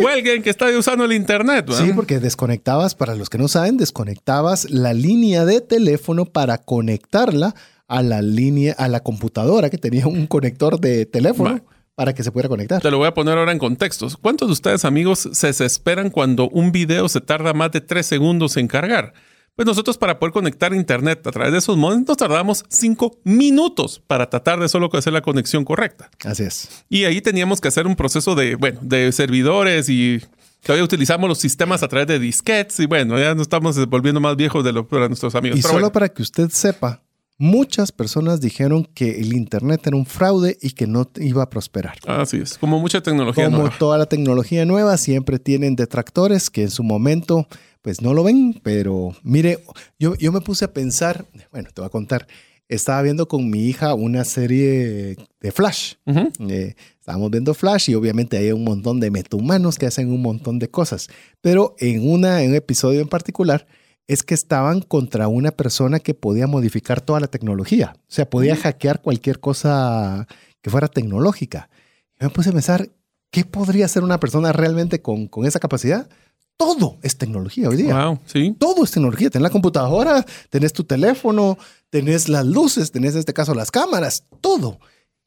Cuelguen que está usando el internet. ¿verdad? Sí, porque desconectabas, para los que no saben, desconectabas la línea de teléfono para conectarla a la línea, a la computadora que tenía un conector de teléfono para que se pudiera conectar. Te lo voy a poner ahora en contextos. ¿Cuántos de ustedes, amigos, se desesperan cuando un video se tarda más de tres segundos en cargar? Pues nosotros para poder conectar a internet a través de esos modems nos tardamos cinco minutos para tratar de solo hacer la conexión correcta. Así es. Y ahí teníamos que hacer un proceso de, bueno, de servidores y todavía utilizamos los sistemas a través de disquetes y bueno, ya nos estamos volviendo más viejos de lo para nuestros amigos. Y Pero solo bueno, para que usted sepa, muchas personas dijeron que el Internet era un fraude y que no iba a prosperar. así es, como mucha tecnología Como nueva. toda la tecnología nueva, siempre tienen detractores que en su momento pues no lo ven, pero mire, yo, yo me puse a pensar, bueno, te voy a contar, estaba viendo con mi hija una serie de Flash. Ujú. Eh, estábamos viendo Flash y obviamente hay un montón de metahumanos que hacen un montón de cosas. Pero en, una, en un episodio en particular es que estaban contra una persona que podía modificar toda la tecnología. O sea, podía hackear cualquier cosa que fuera tecnológica. Me puse a pensar, ¿qué podría hacer una persona realmente con, con esa capacidad? Todo es tecnología hoy día. Wow, sí. Todo es tecnología. Tenés la computadora, tenés tu teléfono, tenés las luces, tenés en este caso las cámaras, todo.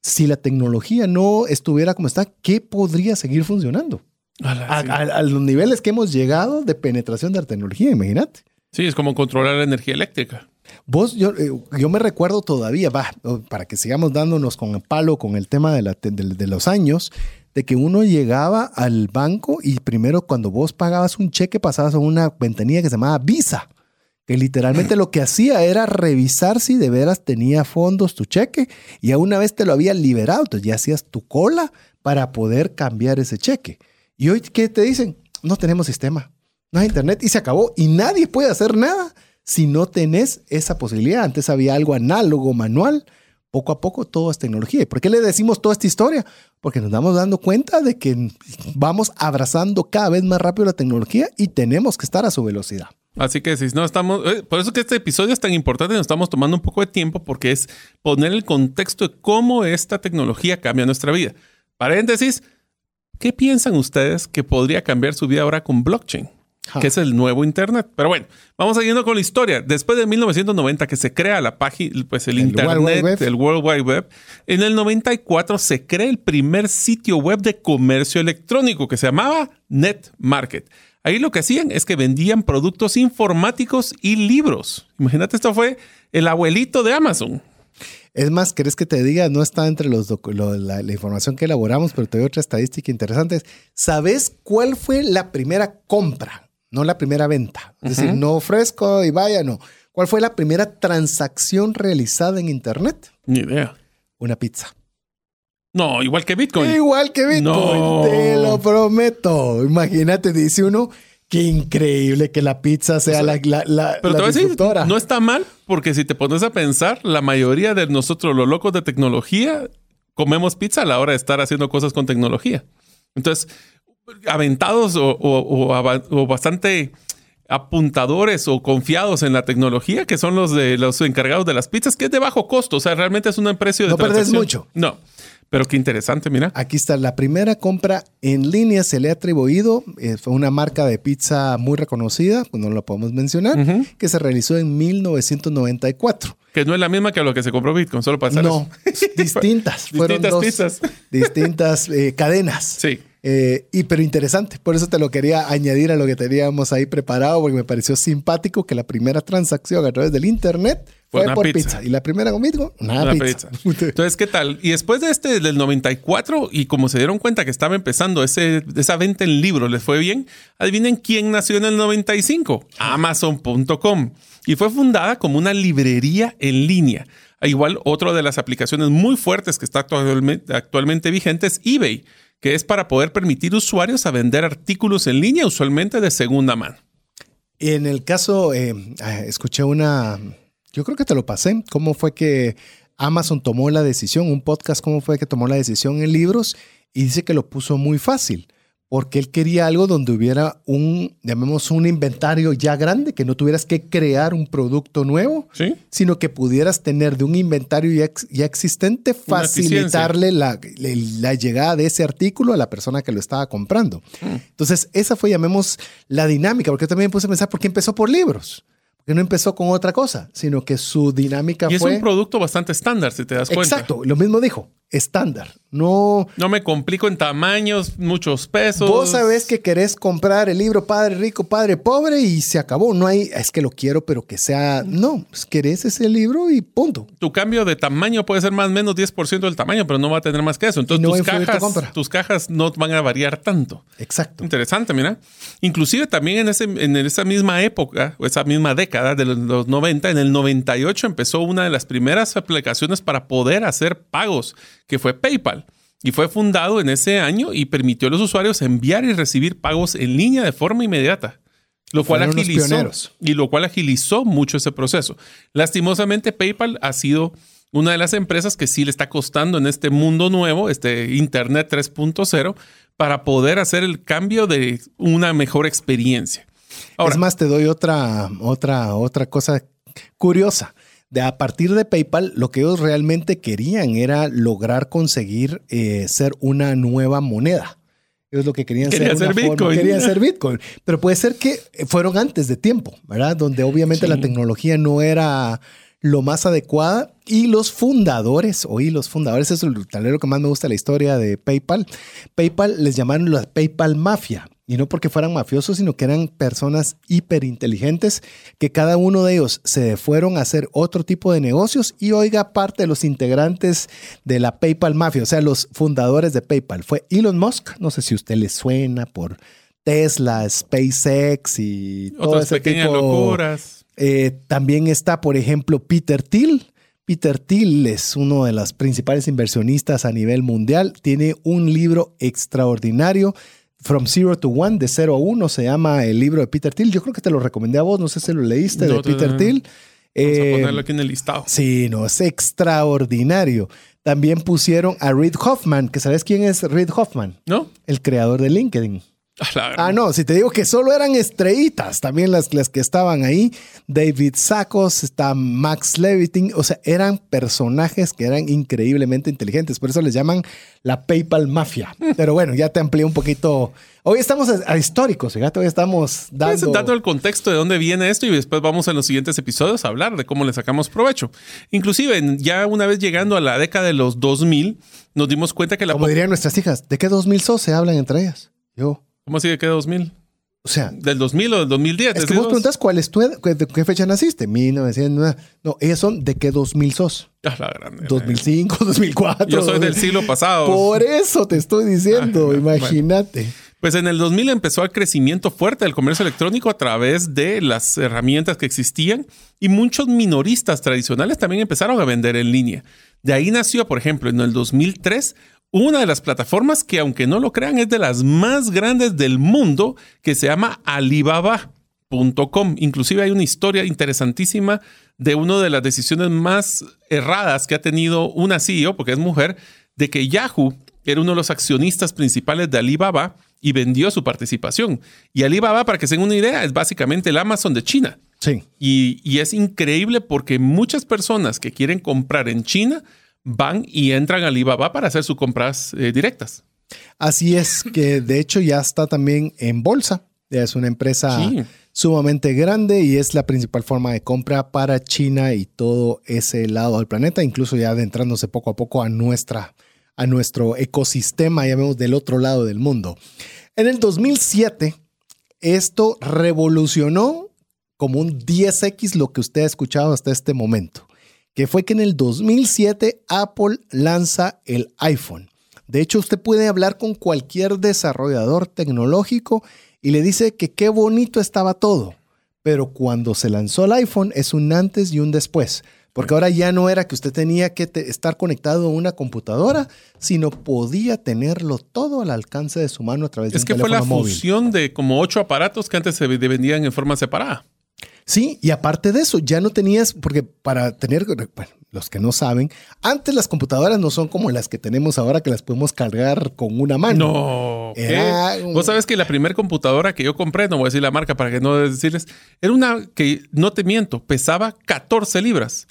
Si la tecnología no estuviera como está, ¿qué podría seguir funcionando? Ala, A, sí. a- a los niveles que hemos llegado de penetración de la tecnología, imagínate. Sí, es como controlar la energía eléctrica. Vos, yo, eh, yo me recuerdo todavía, va, para que sigamos dándonos con el palo con el tema de, la de- de los años, de que uno llegaba al banco y primero cuando vos pagabas un cheque pasabas a una ventanilla que se llamaba Visa, que literalmente lo que hacía era revisar si de veras tenía fondos tu cheque y a una vez te lo había liberado, entonces ya hacías tu cola para poder cambiar ese cheque. Y hoy, ¿qué te dicen? No tenemos sistema, no hay internet y se acabó y nadie puede hacer nada si no tenés esa posibilidad. Antes había algo análogo, manual. Poco a poco todo es tecnología. ¿Y por qué le decimos toda esta historia? Porque nos damos dando cuenta de que vamos abrazando cada vez más rápido la tecnología y tenemos que estar a su velocidad. Así que si no estamos, eh, por eso que este episodio es tan importante, nos estamos tomando un poco de tiempo porque es poner el contexto de cómo esta tecnología cambia nuestra vida. Paréntesis, ¿qué piensan ustedes que podría cambiar su vida ahora con blockchain? Que es el nuevo Internet. Pero bueno, vamos siguiendo con la historia. Después de 1990 que se crea la página, pues el, El Internet, World el World Wide Web, en el 94 se crea el primer sitio web de comercio electrónico que se llamaba NetMarket. Ahí lo que hacían es que vendían productos informáticos y libros. Imagínate, esto fue el abuelito de Amazon. Es más, ¿querés que te diga? No está entre los lo- la, la información que elaboramos, pero te doy otra estadística interesante. ¿Sabes cuál fue la primera compra? No la primera venta. Es decir, no ofrezco y vaya, no. ¿Cuál fue la primera transacción realizada en Internet? Ni idea. Una pizza. No, igual que Bitcoin. Igual que Bitcoin, No. te lo prometo. Imagínate, dice uno, qué increíble que la pizza sea la, la, la, Pero la te voy a decir, no está mal, porque si te pones a pensar, la mayoría de nosotros, los locos de tecnología, comemos pizza a la hora de estar haciendo cosas con tecnología. Entonces, aventados o, o- o o bastante apuntadores o confiados en la tecnología, que son los de los encargados de las pizzas, que es de bajo costo. O sea, realmente es un precio de No perdés transacción. mucho. No. Pero qué interesante, mira. Aquí está, la primera compra en línea se le ha atribuido, eh, fue una marca de pizza muy reconocida, pues no lo podemos mencionar, Ujú. que se realizó en 1994. Que no es la misma que lo que se compró Bitcoin, solo para No, distintas. fueron Distintas dos pizzas. distintas eh, cadenas. Sí. Eh, y pero interesante, por eso te lo quería añadir a lo que teníamos ahí preparado, porque me pareció simpático que la primera transacción a través del internet Fue una por pizza. pizza. Y la primera conmigo, una, Una pizza. Entonces, ¿qué tal? Y después de este, del 94, y como se dieron cuenta que estaba empezando ese, esa venta en libros, les fue bien, adivinen quién nació en el 95. Amazon.com. Y fue fundada como una librería en línea. Igual, otra de las aplicaciones muy fuertes que está actualmente, actualmente vigente es eBay, que es para poder permitir usuarios a vender artículos en línea, usualmente de segunda mano. En el caso, eh, ah, escuché una, yo creo que te lo pasé, cómo fue que Amazon tomó la decisión, un podcast, cómo fue que tomó la decisión en libros y dice que lo puso muy fácil, porque él quería algo donde hubiera un, llamemos un inventario ya grande, que no tuvieras que crear un producto nuevo, ¿Sí? sino que pudieras tener de un inventario ya, ex- ya existente, facilitarle la, le- la llegada de ese artículo a la persona que lo estaba comprando. Mm. Entonces, esa fue, llamemos, la dinámica, porque yo también me puse a pensar, ¿por qué empezó por libros? Porque no empezó con otra cosa, sino que su dinámica Y es fue... un producto bastante estándar, si te das cuenta. Exacto, lo mismo dijo, estándar. No, No me complico en tamaños, muchos pesos. Vos sabés que querés comprar el libro Padre Rico, Padre Pobre y se acabó. No hay, es que lo quiero, pero que sea. No, pues querés ese libro y punto. Tu cambio de tamaño puede ser más o menos 10% del tamaño, pero no va a tener más que eso. Entonces no tus, cajas, tus cajas no van a variar tanto. Exacto. Interesante, mira. Inclusive también en, ese, en esa misma época, o esa misma década de los, los 90, en el 98 empezó una de las primeras aplicaciones para poder hacer pagos, que fue PayPal. Y fue fundado en ese año y permitió a los usuarios enviar y recibir pagos en línea de forma inmediata. Lo cual, agilizó, y lo cual agilizó mucho ese proceso. Lastimosamente, PayPal ha sido una de las empresas que sí le está costando en este mundo nuevo, este Internet 3.0, para poder hacer el cambio de una mejor experiencia. Ahora, es más, te doy otra, otra, otra cosa curiosa. De a partir de PayPal, lo que ellos realmente querían era lograr conseguir eh, ser una nueva moneda. Ellos lo que querían Querían ser, ser forma- Bitcoin. querían ser Bitcoin. Pero puede ser que fueron antes de tiempo, ¿verdad? Donde obviamente Sí. la tecnología no era lo más adecuada y los fundadores, oí, los fundadores, eso es el talero que más me gusta la historia de PayPal. PayPal les llamaron la PayPal Mafia. Y no porque fueran mafiosos, sino que eran personas hiperinteligentes que cada uno de ellos se fueron a hacer otro tipo de negocios y oiga parte de los integrantes de la PayPal Mafia, o sea, los fundadores de PayPal. Fue Elon Musk, no sé si a usted le suena por Tesla, SpaceX y todo otras ese pequeñas tipo. locuras. Eh, también está, por ejemplo, Peter Thiel. Peter Thiel es uno de los principales inversionistas a nivel mundial. Tiene un libro extraordinario, From Zero to One, de 0 a 1, se llama el libro de Peter Thiel. Yo creo que te lo recomendé a vos, no sé si lo leíste, No, de Peter no. Thiel. Vamos Eh, a ponerlo aquí en el listado. Sí, no, es extraordinario. También pusieron a Reid Hoffman, que sabes quién es Reid Hoffman, ¿No? el creador de LinkedIn. Ah, no, si te digo que solo eran estrellitas, también las, las que estaban ahí. David Sacos, está Max Levitin, o sea, eran personajes que eran increíblemente inteligentes, por eso les llaman la PayPal Mafia. Pero bueno, ya te amplié un poquito. Hoy estamos a, a históricos, fíjate, hoy estamos Pues, dando... dando el contexto de dónde viene esto y después vamos en los siguientes episodios a hablar de cómo le sacamos provecho. Inclusive, ya una vez llegando a la década de los 2000, nos dimos cuenta que la... Como dirían nuestras hijas, ¿de qué 2000 sos se hablan entre ellas? Yo, ¿Cómo así de qué 2000? o sea, ¿Del 2000 o del 2010? es que vos preguntas cuál es tu de qué fecha naciste, 1900, no, ellas son de qué 2000 sos. Ah, la grande. 2005, 2004. Yo soy del siglo pasado. Por eso te estoy diciendo, Ah, imagínate. Pues en el 2000 empezó el crecimiento fuerte del comercio electrónico a través de las herramientas que existían y muchos minoristas tradicionales también empezaron a vender en línea. De ahí nació, por ejemplo, en el 2003, una de las plataformas que, aunque no lo crean, es de las más grandes del mundo, que se llama Alibaba.com. Inclusive hay una historia interesantísima de una de las decisiones más erradas que ha tenido una CEO, porque es mujer, de que Yahoo era uno de los accionistas principales de Alibaba y vendió su participación. Y Alibaba, para que se den una idea, es básicamente el Amazon de China. Sí. Y, y es increíble porque muchas personas que quieren comprar en China van y entran a Alibaba para hacer sus compras eh, directas. Así es que de hecho ya está también en bolsa. Es una empresa Sí. sumamente grande y es la principal forma de compra para China y todo ese lado del planeta, incluso ya adentrándose poco a poco a nuestra a nuestro ecosistema, ya vemos del otro lado del mundo. En el 2007 esto revolucionó como un 10x lo que usted ha escuchado hasta este momento, que fue que en el 2007 Apple lanza el iPhone. De hecho, usted puede hablar con cualquier desarrollador tecnológico y le dice que qué bonito estaba todo. Pero cuando se lanzó el iPhone es un antes y un después. Porque ahora ya no era que usted tenía que te- estar conectado a una computadora, sino podía tenerlo todo al alcance de su mano a través de Es un que fue la teléfono móvil. fusión de como ocho aparatos que antes se vendían en forma separada. Sí, y aparte de eso, ya no tenías, porque para tener, bueno, los que no saben, antes las computadoras no son como las que tenemos ahora que las podemos cargar con una mano. No. Era Vos sabes que la primera computadora que yo compré, no voy a decir la marca para que no decirles, era una que, no te miento, pesaba 14 libras.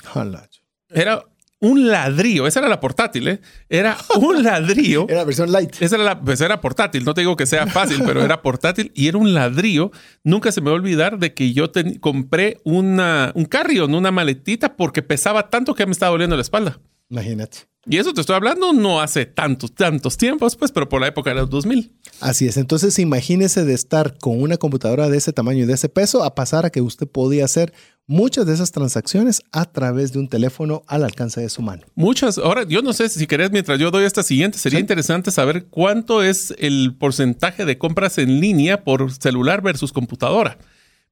Era un ladrillo. Esa era la portátil, ¿eh? Era un ladrillo. Era la versión light. Esa era, la, pues era portátil. No te digo que sea fácil, pero era portátil y era un ladrillo. Nunca se me va a olvidar de que yo ten- compré una, un carrion, una maletita, porque pesaba tanto que me estaba doliendo la espalda. Imagínate. Y eso te estoy hablando no hace tantos, tantos tiempos, pues, pero por la época de los 2000. Así es. Entonces, imagínese de estar con una computadora de ese tamaño y de ese peso a pasar a que usted podía hacer muchas de esas transacciones a través de un teléfono al alcance de su mano. Muchas. Ahora, yo no sé si querés, mientras yo doy esta siguiente, sería Sí. interesante saber cuánto es el porcentaje de compras en línea por celular versus computadora.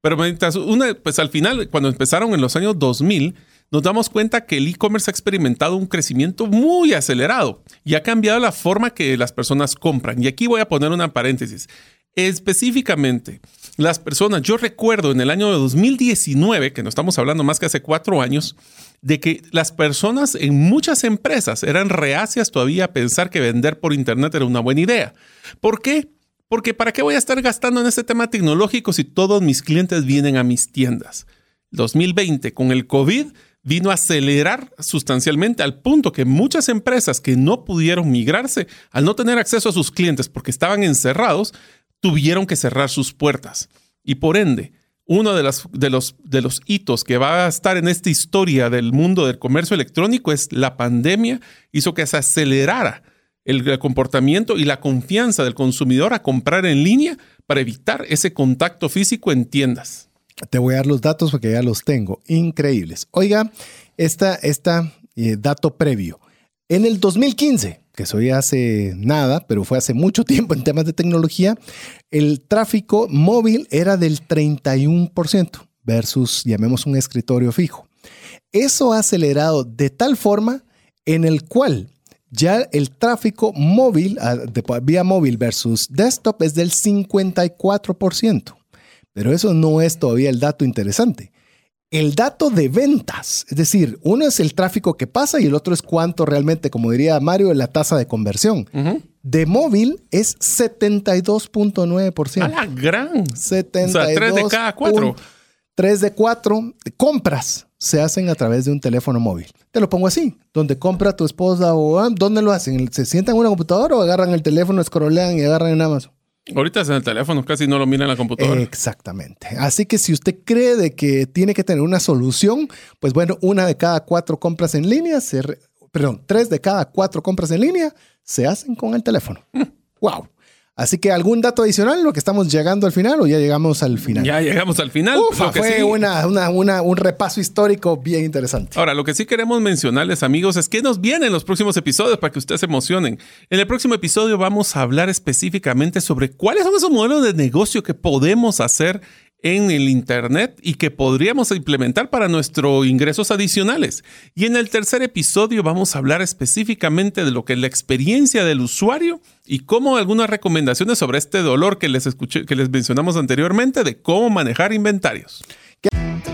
Pero mientras una, pues al final, cuando empezaron en los años 2000, nos damos cuenta que el e-commerce ha experimentado un crecimiento muy acelerado y ha cambiado la forma que las personas compran. Y aquí voy a poner una paréntesis. Específicamente, las personas, yo recuerdo en el año de 2019, que no estamos hablando más que hace cuatro años, de que las personas en muchas empresas eran reacias todavía a pensar que vender por Internet era una buena idea. ¿Por qué? Porque ¿para qué voy a estar gastando en este tema tecnológico si todos mis clientes vienen a mis tiendas? 2020, con el COVID, vino a acelerar sustancialmente al punto que muchas empresas que no pudieron migrarse, al no tener acceso a sus clientes porque estaban encerrados, tuvieron que cerrar sus puertas. Y por ende, uno de, de, los, de los hitos que va a estar en esta historia del mundo del comercio electrónico es la pandemia hizo que se acelerara el comportamiento y la confianza del consumidor a comprar en línea para evitar ese contacto físico en tiendas. Te voy a dar los datos porque ya los tengo. Increíbles. Oiga, esta, esta eh, dato previo. En el 2015, que soy hace nada, pero fue hace mucho tiempo en temas de tecnología, el tráfico móvil era del 31% versus, llamemos, un escritorio fijo. Eso ha acelerado de tal forma en el cual ya el tráfico móvil, ah, vía móvil versus desktop es del 54%. Pero eso no es todavía el dato interesante. El dato de ventas, es decir, uno es el tráfico que pasa y el otro es cuánto realmente, como diría Mario, la tasa de conversión. De móvil es 72.9%. A la gran. 72. O sea, 3 de cada 4. 3 de 4 compras se hacen a través de un teléfono móvil. Te lo pongo así, donde compra tu esposa o ah, ¿dónde lo hacen? ¿Se sientan en una computadora o agarran el teléfono, escrolean y agarran en Amazon? Ahorita es en el teléfono, casi no lo mira en la computadora. Exactamente. Así que si usted cree de que tiene que tener una solución, pues bueno, una de cada cuatro compras en línea, se perdón, tres de cada cuatro compras en línea se hacen con el teléfono. ¡Wow! Así que algún dato adicional, lo que estamos llegando al final o ya llegamos al final. Ya llegamos al final. fue un repaso histórico bien interesante. Ahora, lo que sí queremos mencionarles, amigos, es que nos vienen los próximos episodios para que ustedes se emocionen. En el próximo episodio vamos a hablar específicamente sobre cuáles son esos modelos de negocio que podemos hacer en el Internet y que podríamos implementar para nuestros ingresos adicionales. Y en el tercer episodio vamos a hablar específicamente de lo que es la experiencia del usuario y cómo algunas recomendaciones sobre este dolor que les, escuché, que les mencionamos anteriormente de cómo manejar inventarios.